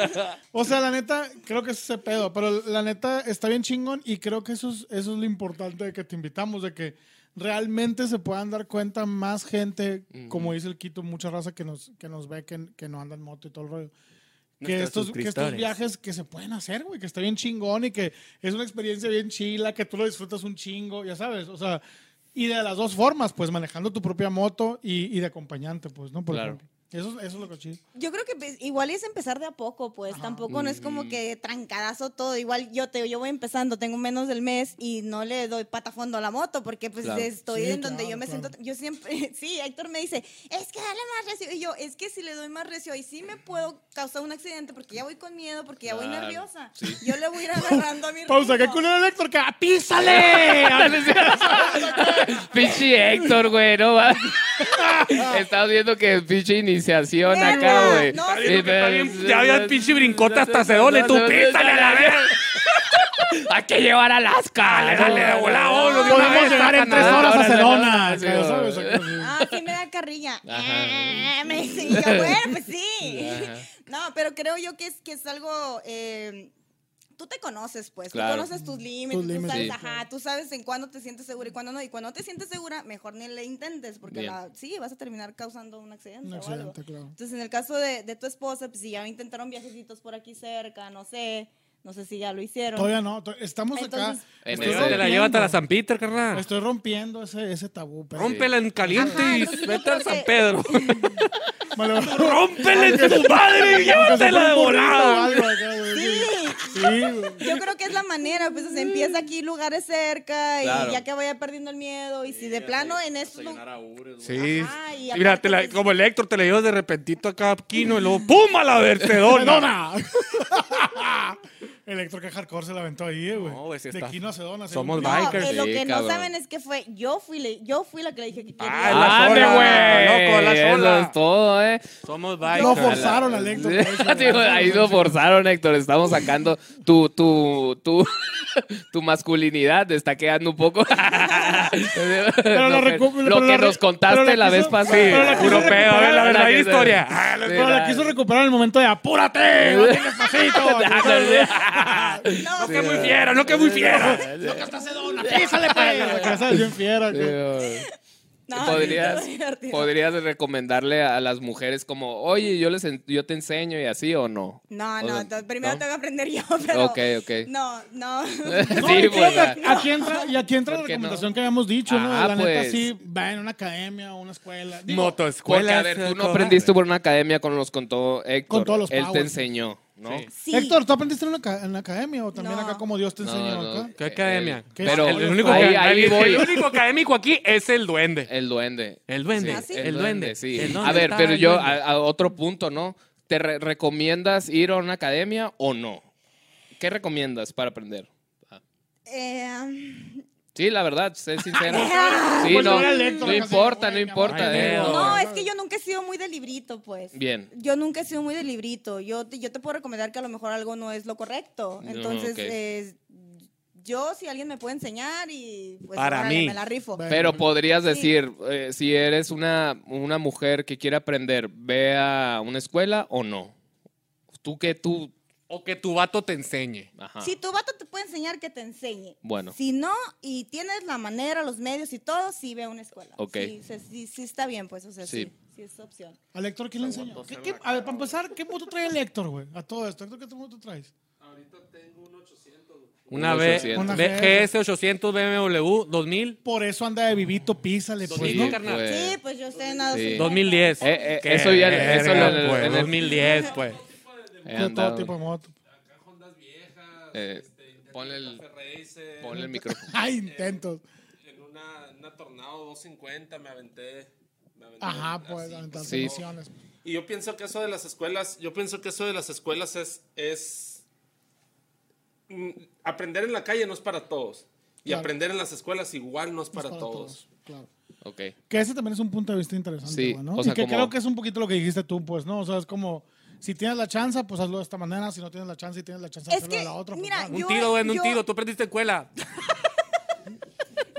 O sea, la neta, creo que es ese pedo. Pero la neta está bien chingón y creo que eso es, eso es lo importante de que te invitamos, de que realmente se puedan dar cuenta más gente, como dice el Quito, mucha raza que nos, que nos ve que, que no anda en moto y todo el rollo. Que estos, que estos viajes que se pueden hacer, güey, que está bien chingón y que es una experiencia bien chila, que tú lo disfrutas un chingo, ya sabes, o sea, y de las dos formas, pues manejando tu propia moto y, y de acompañante, pues, ¿no? Por Claro. ejemplo. Eso, eso es lo que chido. Yo creo que pues, igual es empezar de a poco, pues tampoco no es como que trancadazo todo. Igual yo te yo voy empezando, tengo menos del mes y no le doy pata a fondo a la moto porque pues Claro. estoy Sí, en donde yo me claro. siento, yo siempre, sí, Héctor me dice, es que dale más recio. Y yo, es que si le doy más recio y sí me puedo causar un accidente porque ya voy con miedo, porque ya voy nerviosa. sí. Yo le voy a ir agarrando a mi Pausa, ¿qué ritmo. culero el Héctor? que ¡ah, ¡Písale! Pinche Héctor, güey, no va. Estás viendo que pinche iniciación acá, güey. No, sí, bien- ya había el pinche brincote hasta Sedón y tú, písale a la verga. Hay que llevar a Alaska. Dale, dale, de volado, lo de una Podemos vez, llegar en tres horas a Sedona. Ah, sí me da carrilla. Ah, me yo, bueno, pues sí. No, pero creo yo que es, que es algo... eh, tú te conoces, pues. Claro. Tú conoces tus límites. Tus tú límites, sabes, sí. ajá, tú sabes en cuándo te sientes segura y cuándo no. Y cuando no te sientes segura, mejor ni le intentes, porque la- sí, vas a terminar causando un accidente Un o algo. claro. Entonces, en el caso de, de tu esposa, pues si ya intentaron viajecitos por aquí cerca, no sé, no sé si ya lo hicieron. Todavía no. to- Estamos Entonces- acá. En Estoy ese- Llévatela, rompiendo. llévatela a San Peter, carnal. Estoy rompiendo ese, ese tabú. pero- Rómpela en caliente Ajá, y vete creo a San Pedro. ¡Rómpela en tu madre y llévatela de volada! algo acá, güey. Sí. Sí, güey. Yo creo que es la manera, pues se empieza aquí lugares cerca Claro. y ya que vaya perdiendo el miedo y si de plano en estos lu- Sí. Ajá, y Mira, te la- que- como el Héctor te le llevas de repentito acá a Kino y luego ¡pum! a la Versedona. Electro que hardcore se la aventó ahí, eh, güey. No, sí de a Sedona. se Somos No, bikers. eh, lo Sí, que no cabrón. saben es que fue yo fui le- yo fui la que le dije que quería. Ah, la ¡Ande, sola, güey! loco, la Eso sola. es todo, ¿eh? Somos Lo bikers. forzaron al Héctor. por eso, Sí, güey. ahí lo forzaron, Héctor. Estamos sacando tu, tu, tu, tu masculinidad. Te está quedando un poco. Pero lo la que, recu- lo pero que la nos re- contaste la la quiso- vez pasada. Sí, Pero la quiso europeo, a ver la recuperar, verdadera historia. Sí, Pero la quiso recuperar en el momento de apúrate, no tienes pasito. No, No que muy fiera, no que muy fiera. Písale, pues. La casa es bien fiera. Que- no, podrías, podrías recomendarle a las mujeres como, oye, yo les en- yo te enseño y así o no. No, O no, sea, primero ¿no? tengo que aprender yo, pero Ok, ok. No, no. No, Sí, y creo pues, que aquí entra, y aquí entra la ¿Por qué no? recomendación que habíamos dicho, ¿no? Ah, la neta, pues. sí, va en una academia o una escuela. Digo, Motoescuela. Porque, a ver, tú no aprendiste por una academia con los contó Héctor. Con todos los Él te powers. enseñó, ¿no? Sí. Sí. Héctor, ¿tú aprendiste en una, ca- en la academia o también No. acá como Dios te No, enseñó no. acá? ¿Qué academia? ¿Qué Pero? El único, ahí, que- ahí el- voy. el único académico aquí es el duende. El duende. El duende. ¿Ah, sí? El duende. sí. El duende a ver, está pero el yo, duende. a, a otro punto, ¿no? ¿Te re- recomiendas ir a una academia o no? ¿Qué recomiendas para aprender? Eh, Sí, la verdad, sé sincero. Sí, Pues no, no importa, no importa. Eh. no. es que yo nunca he sido muy de librito, pues. Bien. Yo nunca he sido muy de librito. Yo te, yo te puedo recomendar que a lo mejor algo no es lo correcto. No, Entonces, eh, yo, si alguien me puede enseñar y pues Para órale, mí. me la rifo. Pero podrías Sí. decir, eh, si eres una, una mujer que quiere aprender, ¿ve a una escuela o no? Tú que tú... O que tu vato te enseñe. Ajá. Si tu vato te puede enseñar, que te enseñe. Bueno. Si no, y tienes la manera, los medios y todo, sí ve a una escuela. Ok. Sí, sí, sí, sí está bien, pues, o sea, sí, Sí. sí, es opción. ¿Al Héctor quién le qué- a ver, para empezar, ¿qué moto trae el Héctor, güey? A todo esto. ¿Héctor, ¿qué moto traes? Una Un B, 800. Una GS 800 BMW 2000. Por eso anda de vivito, písale, pues, Sí, ¿no? carnal. pues. Sí, pues yo estoy en la Sí. 2010. Eh, eh, Qué eso ya- eso verga, en el- pues, en el- 2010, pues. He De todo tipo de moto. Eh, ponle el, ponle el micrófono. Ay, intentos. En una, en una Tornado 250 me aventé. me aventé Ajá, así. pues, aventarse Sí. misiones. Y yo pienso que eso de las escuelas, yo pienso que eso de las escuelas es, es mm, aprender en la calle no es para todos. Y Claro. aprender en las escuelas igual no es para, Para todos. Claro. Ok. Que ese también es un punto de vista interesante, Sí, ¿no? o sea, y que como- creo que es un poquito lo que dijiste tú, pues, ¿no? O sea, es como, si tienes la chance, pues hazlo de esta manera. Si no tienes la chance y tienes la chance de Es hacerlo de la otra, pues. Un tiro, güey, un tiro. Tú aprendiste escuela.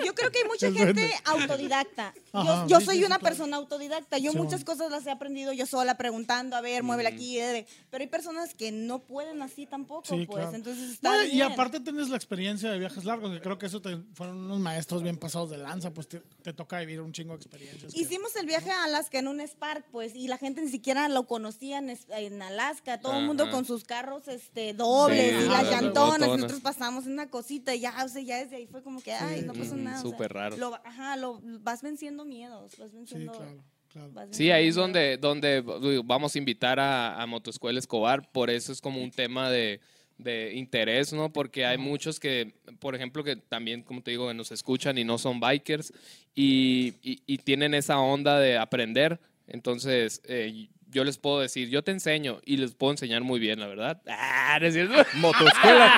Yo creo que hay mucha gente autodidacta. Ajá, yo yo sí, soy sí, sí, una claro. persona autodidacta. Yo Sí, muchas bueno. cosas las he aprendido yo sola, preguntando, a ver, muévela aquí. eh, Pero hay personas que no pueden así tampoco, Sí, pues. claro. Entonces está No, y aparte tienes la experiencia de viajes largos, que creo que eso te, fueron unos maestros bien pasados de lanza, pues te, te toca vivir un chingo de experiencias. que- Hicimos el viaje a Alaska en un Spark, pues, y la gente ni siquiera lo conocía en, Alaska. Todo el mundo con sus carros este, dobles Sí, y las llantonas. botonas. Nosotros pasamos en una cosita y ya, o sea, ya desde ahí fue como que, ay, no pasó Mm, nada. o sea, súper raro. lo- ajá, lo, vas venciendo miedos, vas Sí, venciendo... claro, claro. vas Sí, ahí es venciendo donde, donde vamos a invitar a, a Motoescuela Escobar, por eso es como un tema de, de interés, ¿no? Porque hay muchos que, por ejemplo, que también, como te digo, que nos escuchan y no son bikers y, y- y tienen esa onda de aprender. Entonces, eh, yo les puedo decir, yo te enseño y les puedo enseñar muy bien, la verdad. Ah, ¿no es cierto? Motoescuela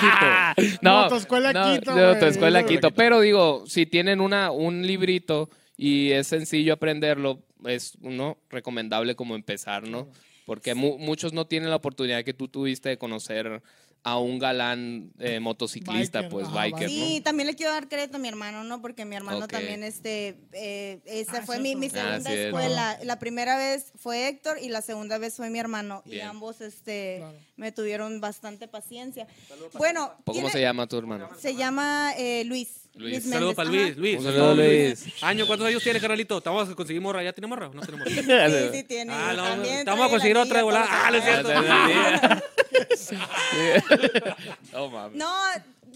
Quito. No, Motoescuela no, Quito, Motoescuela Quito. Pero digo, si tienen una, un librito y es sencillo aprenderlo, es ¿no? recomendable como empezar, ¿no? Porque mu- muchos no tienen la oportunidad que tú tuviste de conocer a un galán eh, motociclista, Biker, pues ajá, biker, Sí, ¿no? también le quiero dar crédito a mi hermano, ¿no? Porque mi hermano también, este, eh, esa Ah, fue mi, mi. Ah, segunda cierto. escuela. La primera vez fue Héctor y la segunda vez fue mi hermano. Y ambos, este, Claro. me tuvieron bastante paciencia. Bueno, ¿Cómo tiene- se llama tu hermano? se llama eh, Luis. Luis. Luis Saludos Méndez, para. Luis. Luis. Un saludo, Luis. Año, ¿cuántos años tiene, carnalito? ¿Te vamos a conseguir morra? ¿Ya tiene morra o no tiene morra? Sí, sí tiene. Ah, no, vamos a conseguir otra de volada. todo Ah, eso. cierto. No mames. No,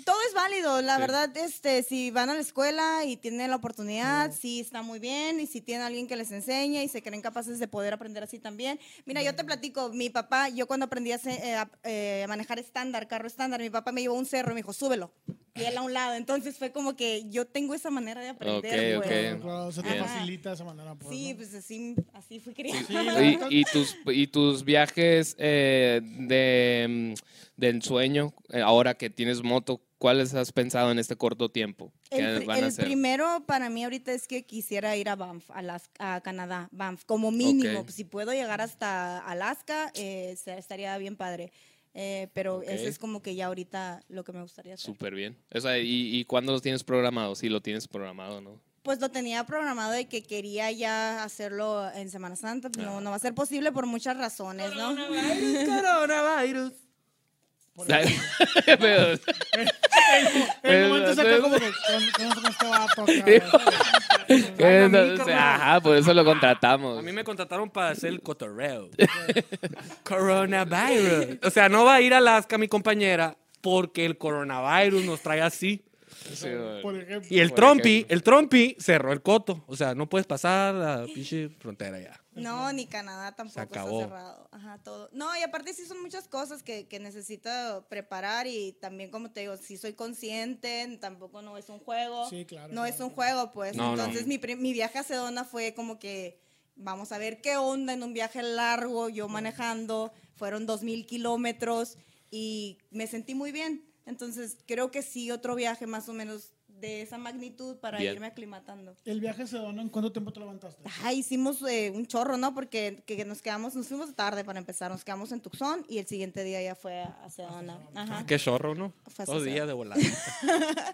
todo es válido. La Sí. verdad, este, si van a la escuela y tienen la oportunidad, sí está muy bien. Y si tienen alguien que les enseña y se creen capaces de poder aprender así también. Mira, yo te platico, mi papá, yo cuando aprendí a, eh, a, eh, manejar estándar, carro estándar, mi papá me llevó a un cerro y me dijo, súbelo. Y él a un lado. Entonces fue como que yo tengo esa manera de aprender. Ok, pues. ok. Claro, se te Bien. facilita esa manera. Pues, Sí, ¿no? pues así, así fui criada. Y, y tus, y tus viajes eh, de, mm, de ensueño, eh, ahora que tienes moto, ¿cuáles has pensado en este corto tiempo? ¿Qué El, van a el hacer? primero para mí ahorita es que quisiera ir a Banff, a, Las- a Canadá, Banff, como mínimo. Ok. Si puedo llegar hasta Alaska, eh, estaría bien padre. Eh, pero Ok. eso es como que ya ahorita lo que me gustaría hacer. Súper bien. O sea, ¿y, ¿Y cuándo los tienes programado? Si lo tienes programado, ¿no? Pues lo tenía programado de que quería ya hacerlo en Semana Santa. pues Ah. No, no va a ser posible por muchas razones, ¿no? Coronavirus. Pero- El momento se acá como que, ¿qué qué onda con este ajá, por eso lo contratamos. A mí me contrataron para hacer el cotorreo. coronavirus. O sea, no va a ir a Alaska mi compañera porque el coronavirus nos trae así. Sí, güey. Por ejemplo. Y el Trumpi, el Trumpi cerró el coto. O sea, no puedes pasar la pinche frontera ya. No, ni Canadá tampoco acabó. está cerrado. Ajá, todo. No, y aparte sí son muchas cosas que, que necesito preparar y también, como te digo, si soy consciente, tampoco no es un juego. Sí, claro, No claro. es un juego, pues. No, no. Entonces, Mi, mi viaje a Sedona fue como que vamos a ver qué onda en un viaje largo, yo manejando, fueron dos mil kilómetros y me sentí muy bien. Entonces, creo que sí, otro viaje más o menos de esa magnitud para Bien. irme aclimatando. ¿El viaje se donó en cuánto tiempo te levantaste? Ah, hicimos eh, un chorro, ¿no? Porque que nos quedamos, nos fuimos tarde para empezar, nos quedamos en Tucson y el siguiente día ya fue a Sedona. Ajá. Qué chorro, ¿no? Fue Dos días de volada.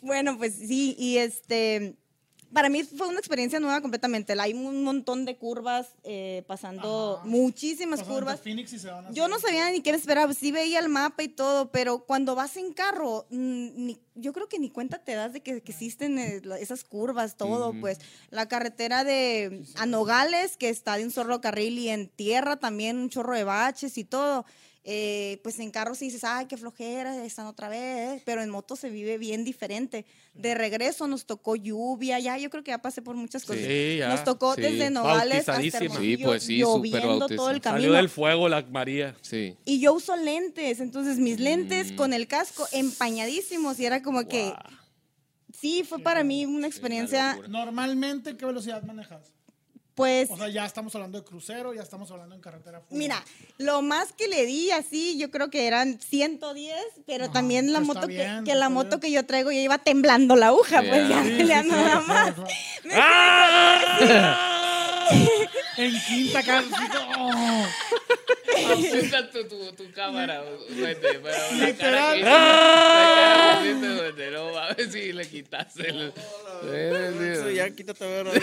Bueno, pues sí, y este, para mí fue una experiencia nueva completamente. Hay un montón de curvas, eh, pasando Ajá. muchísimas curvas. Phoenix y Yo no sabía ni qué esperaba, sí veía el mapa y todo, pero cuando vas en carro, ni- yo creo que ni cuenta te das de que, que existen eh, esas curvas, todo, pues la carretera de a Nogales, que está de un solo carril y en tierra también un chorro de baches y todo. Eh, pues en carro sí dices, ay, qué flojera, están otra vez, pero en moto se vive bien diferente. De regreso nos tocó lluvia, ya yo creo que ya pasé por muchas cosas. Sí, ya. Nos tocó Sí. desde Nogales hasta Bautizadísima. Hermosillo, Sí, pues sí, lloviendo todo el bautizada. Salió camino. del fuego la María. Sí. Y yo uso lentes, entonces mis lentes Mm. con el casco empañadísimos y era como que, sí, fue para mí una experiencia. Normalmente, ¿qué velocidad manejas? Pues, O sea, ya estamos hablando de crucero, ya estamos hablando en carretera. full. mira, lo más que le di así, yo creo que eran 110, pero Ajá, también la moto bien, que, que la moto bien. que yo traigo ya iba temblando la aguja, Ya. pues ya, Sí, ya sí, nada sí, más. ¡Ah! En quinta casa. Apunta tu, tu, tu cámara, vete, pero Literal. cara que- la cara vete, no mames si le quitas el... Eso ya quítate a ver.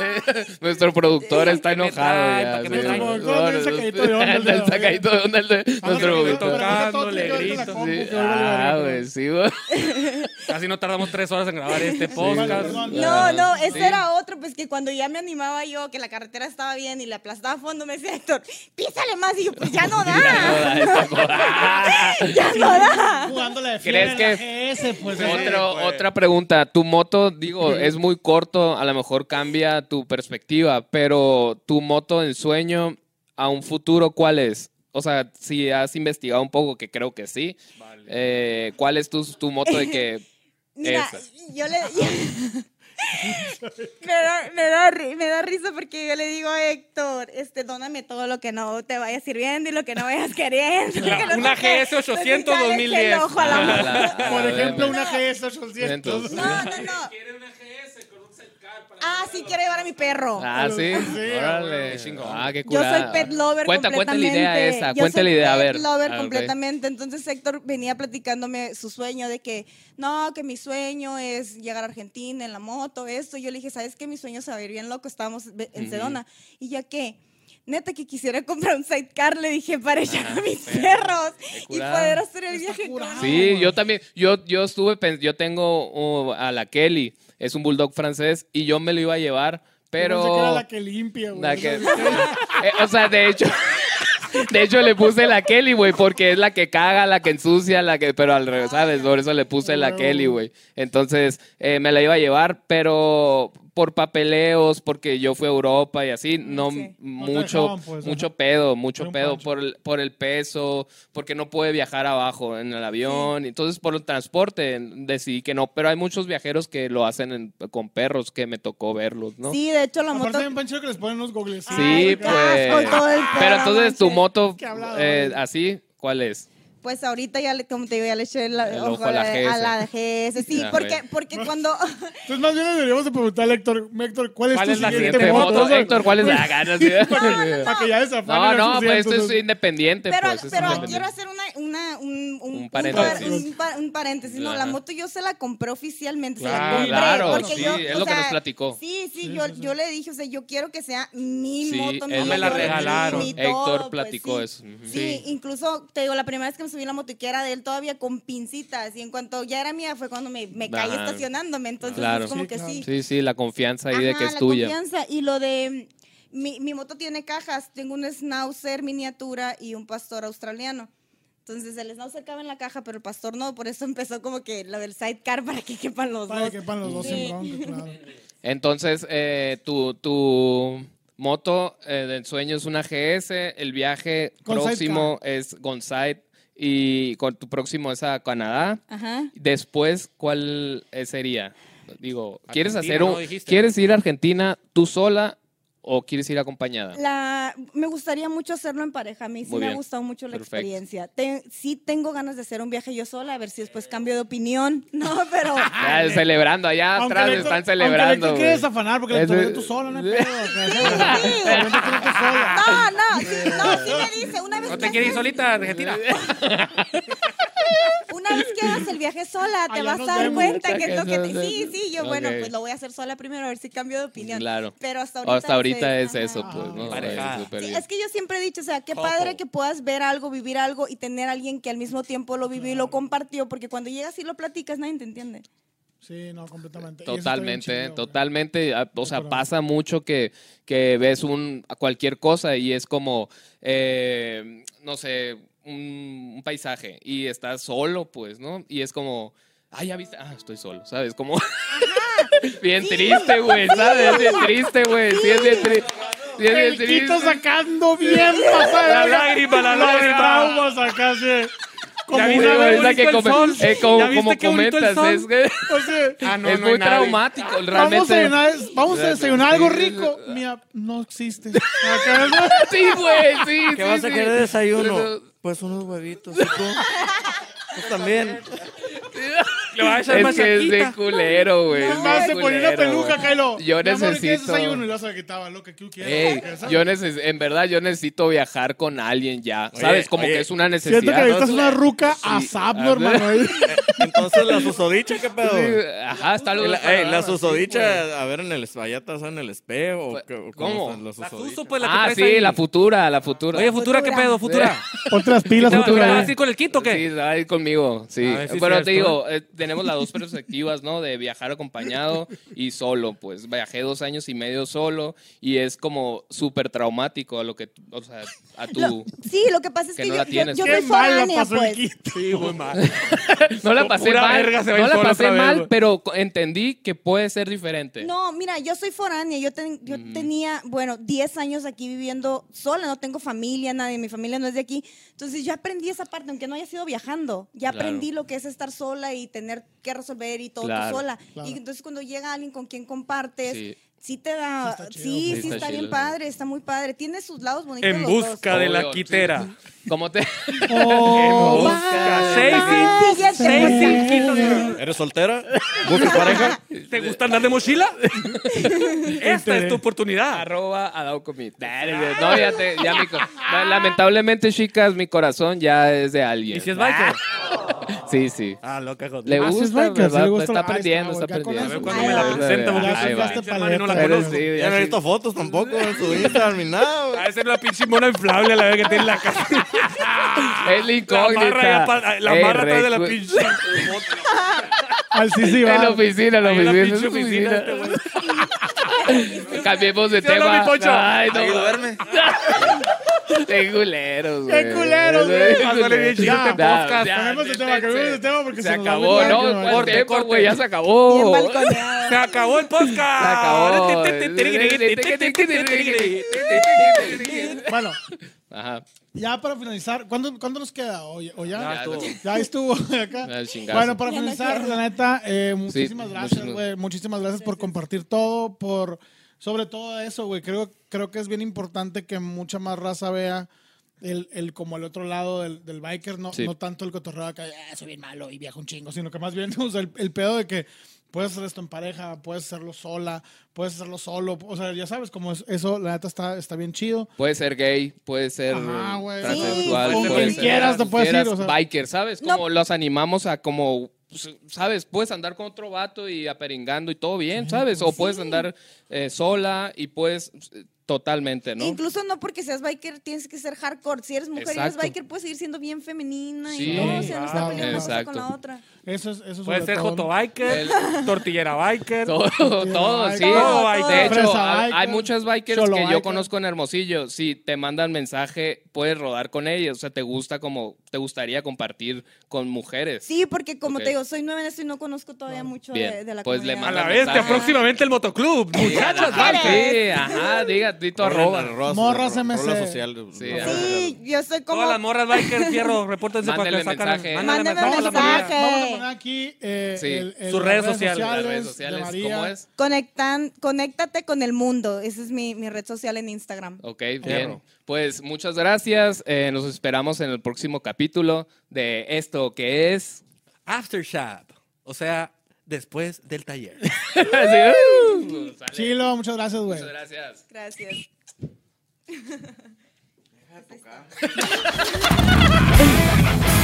Nuestro productor está ¿Qué me enojado no, sacadito de onda el de onda el de nuestro Ah, productor. le grito. la Ah, la- güey, sí, güey. Casi no tardamos tres horas en grabar este podcast. No, no, ese era otro, pues que cuando ya me animaba yo, que la carretera estaba bien y le aplastaba a fondo, me decía Héctor, písale más, y yo, pues ya no da, ya no da. Jugándole de ¿Crees que- la GS, pues. Otro- pues. Otra pregunta. Tu moto, digo, es muy corto, a lo mejor cambia tu perspectiva, pero tu moto en sueño a un futuro, ¿cuál es? O sea, si has investigado un poco, que creo que sí, eh, ¿cuál es tu, tu moto de que... Mira, Esa. yo le... me, da, me, da, ri- me da risa porque yo le digo a Héctor, este, dóname todo lo que no te vaya sirviendo y lo que no vayas queriendo. La- que no una. GS 800 Entonces ya le eché el 2010. ojo a la moto. la- Por ejemplo, una GS 800. Entonces- No, no, no. Quiere una GS con un sidecar para Ah, sí quiero llevar a mi perro. Ah, sí. Sí, Órale. Ah, qué Yo curada. soy pet lover Cuenta, cuenta la idea completamente. esa. Yo Cuenta soy la idea, a pet ver. lover Ah, completamente. Entonces Héctor venía platicándome su sueño de que, no, que mi sueño es llegar a Argentina en la moto, esto. Y yo le dije, ¿sabes qué? Mi sueño se va a ir bien loco. Estábamos en. Sedona. Y ya que, neta que quisiera comprar un sidecar, le dije, para echar a mis perros y poder hacer el Está viaje. con- curada. Sí, yo también, yo, yo estuve, yo tengo uh, a la Kelly, es un bulldog francés, y yo me lo iba a llevar, pero... Pensé que era la que limpia, güey. La que- Eh, o sea, de hecho, de hecho le puse la Kelly, güey, porque es la que caga, la que ensucia, la que, pero al revés, ¿sabes? Por eso le puse la. Kelly, güey. Entonces, eh, me la iba a llevar, pero por papeleos, porque yo fui a Europa y así, no Sí. No te mucho, dejaban, pues, mucho ajá. pedo, mucho Era pedo por el, por el peso, porque no puede viajar abajo en el avión. Entonces, por el transporte decidí que no, pero hay muchos viajeros que lo hacen en- con perros, que me tocó verlos, ¿no? Sí, de hecho la moto... Aparte que les ponen unos gogles. Sí, Ay, pues. todo el Pero entonces tu moto eh, así, ¿cuál es? Pues ahorita ya, le, como te digo, ya le eché la- El ojo ojo a la a GS. la GS. Sí, Ya, porque, porque cuando... Entonces más bien le deberíamos de preguntarle a Héctor, Héctor, ¿cuál es ¿Cuál tu es la siguiente, Siguiente moto, moto? Héctor, ¿cuál es la gana? Sí. Para que ya desafane No, la no, pues esto es independiente. Pero, pues, es pero independiente. quiero hacer una, una, un, un, Un paréntesis. par- un pa- un paréntesis. No, la moto yo se la compré oficialmente. se la Claro, compré. claro, porque sí, yo, es lo que sea, nos platicó. Sí, sí, yo, yo le dije, o sea, yo quiero que sea mi Sí, moto, él me la regalaron. Héctor pues, platicó sí. eso. Sí, incluso te digo, la primera vez que me subí en la moto y que era de él todavía con pincitas. Y en cuanto ya era mía fue cuando me, me caí Ajá. estacionándome. Entonces, Claro. es como Sí, que claro. sí. Sí, sí, la confianza ahí de Ajá, que es la tuya. confianza. Y lo de mi, mi moto tiene cajas, tengo un schnauzer miniatura y un pastor australiano. Entonces el schnauzer cabe en la caja, pero el pastor no, por eso empezó como que lo del sidecar para que quepan los Para dos. que quepan los dos Sí. sin bronca, claro. Entonces, eh, tu, tu moto eh, del sueño es una GS, el viaje Con próximo es Onsite y con tu próximo es a Canadá. Ajá. Después, ¿cuál eh, sería? Digo, ¿quieres Argentina, hacer un, ¿no? Dijiste. ¿quieres ir a Argentina tú sola o quieres ir acompañada? La, me gustaría mucho hacerlo en pareja. A mí sí Muy me ha gustado mucho la Perfecto. experiencia. Sí tengo ganas de hacer un viaje yo sola, a ver si después cambio de opinión. No, pero... Ya celebrando, allá Aunque atrás están celebrando. Héctor quiere güey. desafanar porque la Ese- torres tú sola, no hay pedo. Obviamente tú no. No, no, sí, no, sí me dice, una vez ¿No que te quieres ir solita a Argentina? Una vez que hagas el viaje sola, te vas a dar cuenta que es lo que te... Eso, Sí, sí, yo, bueno, pues lo voy a hacer sola primero, a ver si cambio de opinión. Claro. Pero hasta ahorita... Hasta ahorita es ajá. eso, pues, ¿no? Súper Sí, es que yo siempre he dicho, o sea, qué padre que puedas ver algo, vivir algo y tener a alguien que al mismo tiempo lo vivió y lo compartió, porque cuando llegas y lo platicas, nadie te entiende. Sí, no, completamente. Totalmente, chido, totalmente. ah, O sea, pasa mucho que, que ves un cualquier cosa y es como, eh, no sé, un, un paisaje y estás solo, pues, ¿no? Y es como, ah, ya viste, ah, estoy solo, ¿sabes? Como, bien triste, güey, ¿sabes? Bien triste, güey. Sí, es bien triste. Sí, es bien El Quito triste. sacando bien pasada. La lágrima, la lágrima. traumas acá, sí. Como viste, una vez, que come- eh, como, ¿Ya como sol? es, o sea, Ah, no, es no muy nadie. traumático, Vamos a, realmente. desayunar, vamos a desayunar algo rico. Mira, no existe. Sí, güey, sí, ¿Qué sí, vas a sí. querer de desayuno? Pero- Pues unos huevitos. ¿y tú? Pues también. Le va a echar Es que es de culero, güey. Es es más, se ponía una peluca güey. acá y lo. Yo "Mi amor, ¿qué es necesito- desayuno? Y luego se le quitaba lo que tú quieras. Ey, porque, ¿sabes? yo neces en verdad, yo necesito viajar con alguien ya. Oye, ¿Sabes? Como oye, que es una necesidad. Siento que necesitas una ruca Sí. a Zapno, hermano. Entonces la susodicha, ¿qué pedo? Sí, Ajá, está algo. La, ey, la sí, susodicha, a ver en el allá en el espejo. o Pues, qué- o ¿cómo? La susodichas? Suso, pues la que Ah, traes sí, ahí. la futura, la futura. Oye, futura, ¿qué pedo, futura? Otras pilas, ¿Te va- te futura. vas a ir con el quito o Sí, qué? se va a ir conmigo, sí. Ver si es Pero te digo, eh, tenemos las dos perspectivas, ¿no? De viajar acompañado y solo, pues. Viajé dos años y medio solo y es como súper traumático a lo que, o sea, a tu... Lo- sí, lo que pasa es Que que, no yo, la yo- tienes, yo Qué soy mal la pasó el pues. Quito. Sí, muy mal. No la pasé Pura mal, verga se va no la pasé otra vez, mal, güey. pero entendí que puede ser diferente. No, mira, yo soy foránea. Yo, ten- yo tenía, bueno, 10 años aquí viviendo sola. No tengo familia, nadie. Mi familia no es de aquí. Entonces yo aprendí esa parte, aunque no haya sido viajando. Ya Claro. aprendí lo que es estar sola y tener que resolver y todo tú Claro, sola. claro. Y entonces cuando llega alguien con quien compartes, Sí. Sí te da, Sí sí, Sí sí, está está, bien chido. padre, está muy padre. Tiene sus lados bonitos En los busca de la quitera. ¿Cómo te...? Oh, En busca. Seis, siguiente seis. ¿Eres soltera? ¿Buscas pareja? ¿Te gusta andar de mochila? Esta es tu oportunidad. Arroba Adaucomit. No, ya te, ya mi, co- lamentablemente, chicas, mi corazón ya es de alguien. ¿Y si es biker? Sí, sí. Ah, loca. Le Ah, sí es gusta, le gusta está la- aprendiendo, está, está güey, ya con aprendiendo. A ver cuándo me la va. presenta, porque Ya no la paleta. Pero conozco. sí, Ya ya no he sí. visto fotos tampoco en su Instagram ni nada, güey. A esa es una pinche mona inflable la vez que tiene en la casa. Es la La incógnita. amarra, ya pa- la atrás de la recu- pinche. Al sí, sí, En la va. oficina, en la Ahí en la oficina. pinche en la oficina, oficina. este güey. Cambiemos de ¿Sí o no, tema. Poncho? Ay, no. Ahí duerme. Qué culeros, güey. Qué culeros, güey. Pásale bien chido Ya, este podcast. Cambiemos de tema, cambiemos de tema porque se acabó, ¿no? que- ¿Cuál Corte, corte. güey? Ya se acabó. Se acabó el podcast. Se acabó. Bueno, Ajá. ya para finalizar, ¿cuándo, ¿cuándo nos queda? ¿O, o ya? Ya Ya, estuvo. Ya estuvo acá. Bueno, para finalizar, la neta, eh, muchísimas Sí, gracias, güey. Muchísimas gracias por compartir todo, por sobre todo eso, güey. Creo, creo que es bien importante que mucha más raza vea el, el como el otro lado del, del biker, no, Sí. no tanto el cotorreo acá, "Ah, soy bien malo y viajo un chingo, sino que más bien o sea, el, el pedo de que puedes hacer esto en pareja, puedes hacerlo sola, puedes hacerlo solo, o sea, ya sabes, como es- eso, la neta está, está bien chido. Puede ser gay, puede ser Ajá, transexual, Sí, con puede quien ser quieras te puedes quieras ir, o sea. biker, ¿sabes? No. Como los animamos a como pues, ¿sabes? Puedes andar con otro vato y aperingando y todo bien, ¿sabes? O puedes andar eh, sola y puedes eh, totalmente, ¿no? Incluso no porque seas biker tienes que ser hardcore. Si eres mujer y eres biker, puedes seguir siendo bien femenina Sí, y todo. O sea, no está peleando una cosa con la otra. Eso es, eso Puede sobre ser todo. Joto Biker, tortillera Biker. Todo, todo, sí. Todo biker. De hecho, Fresa hay, biker, hay muchas bikers que yo conozco en Hermosillo. Si te mandan mensaje, puedes rodar con ellos. O sea, te gusta como, te gustaría compartir con mujeres. Sí, porque como Ok. te digo, soy nueva en esto y no conozco todavía mucho Bien, de, de la pues le A comunidad. la bestia, próximamente el motoclub. Muchachas, Ajá, biker. sí, ajá, diga, di tu arroba. Morras MC. social. Sí. Sí, yo soy como... Todas las morras biker, fierro, repórtense para que Mándele sacan. mensaje. Mándeme Vamos a, poner, mensaje. vamos a poner aquí eh, Sí, el- el- sus las redes sociales, Las redes de sociales. ¿cómo es? Conectan, conéctate con el mundo. Esa es mi, mi red social en Instagram. Ok, bien. Pues muchas gracias. Eh, nos esperamos en el próximo capítulo de esto que es. Aftershop. O sea, después del taller. Chilo, muchas gracias, güey. Muchas gracias. Gracias. Deja de tocar.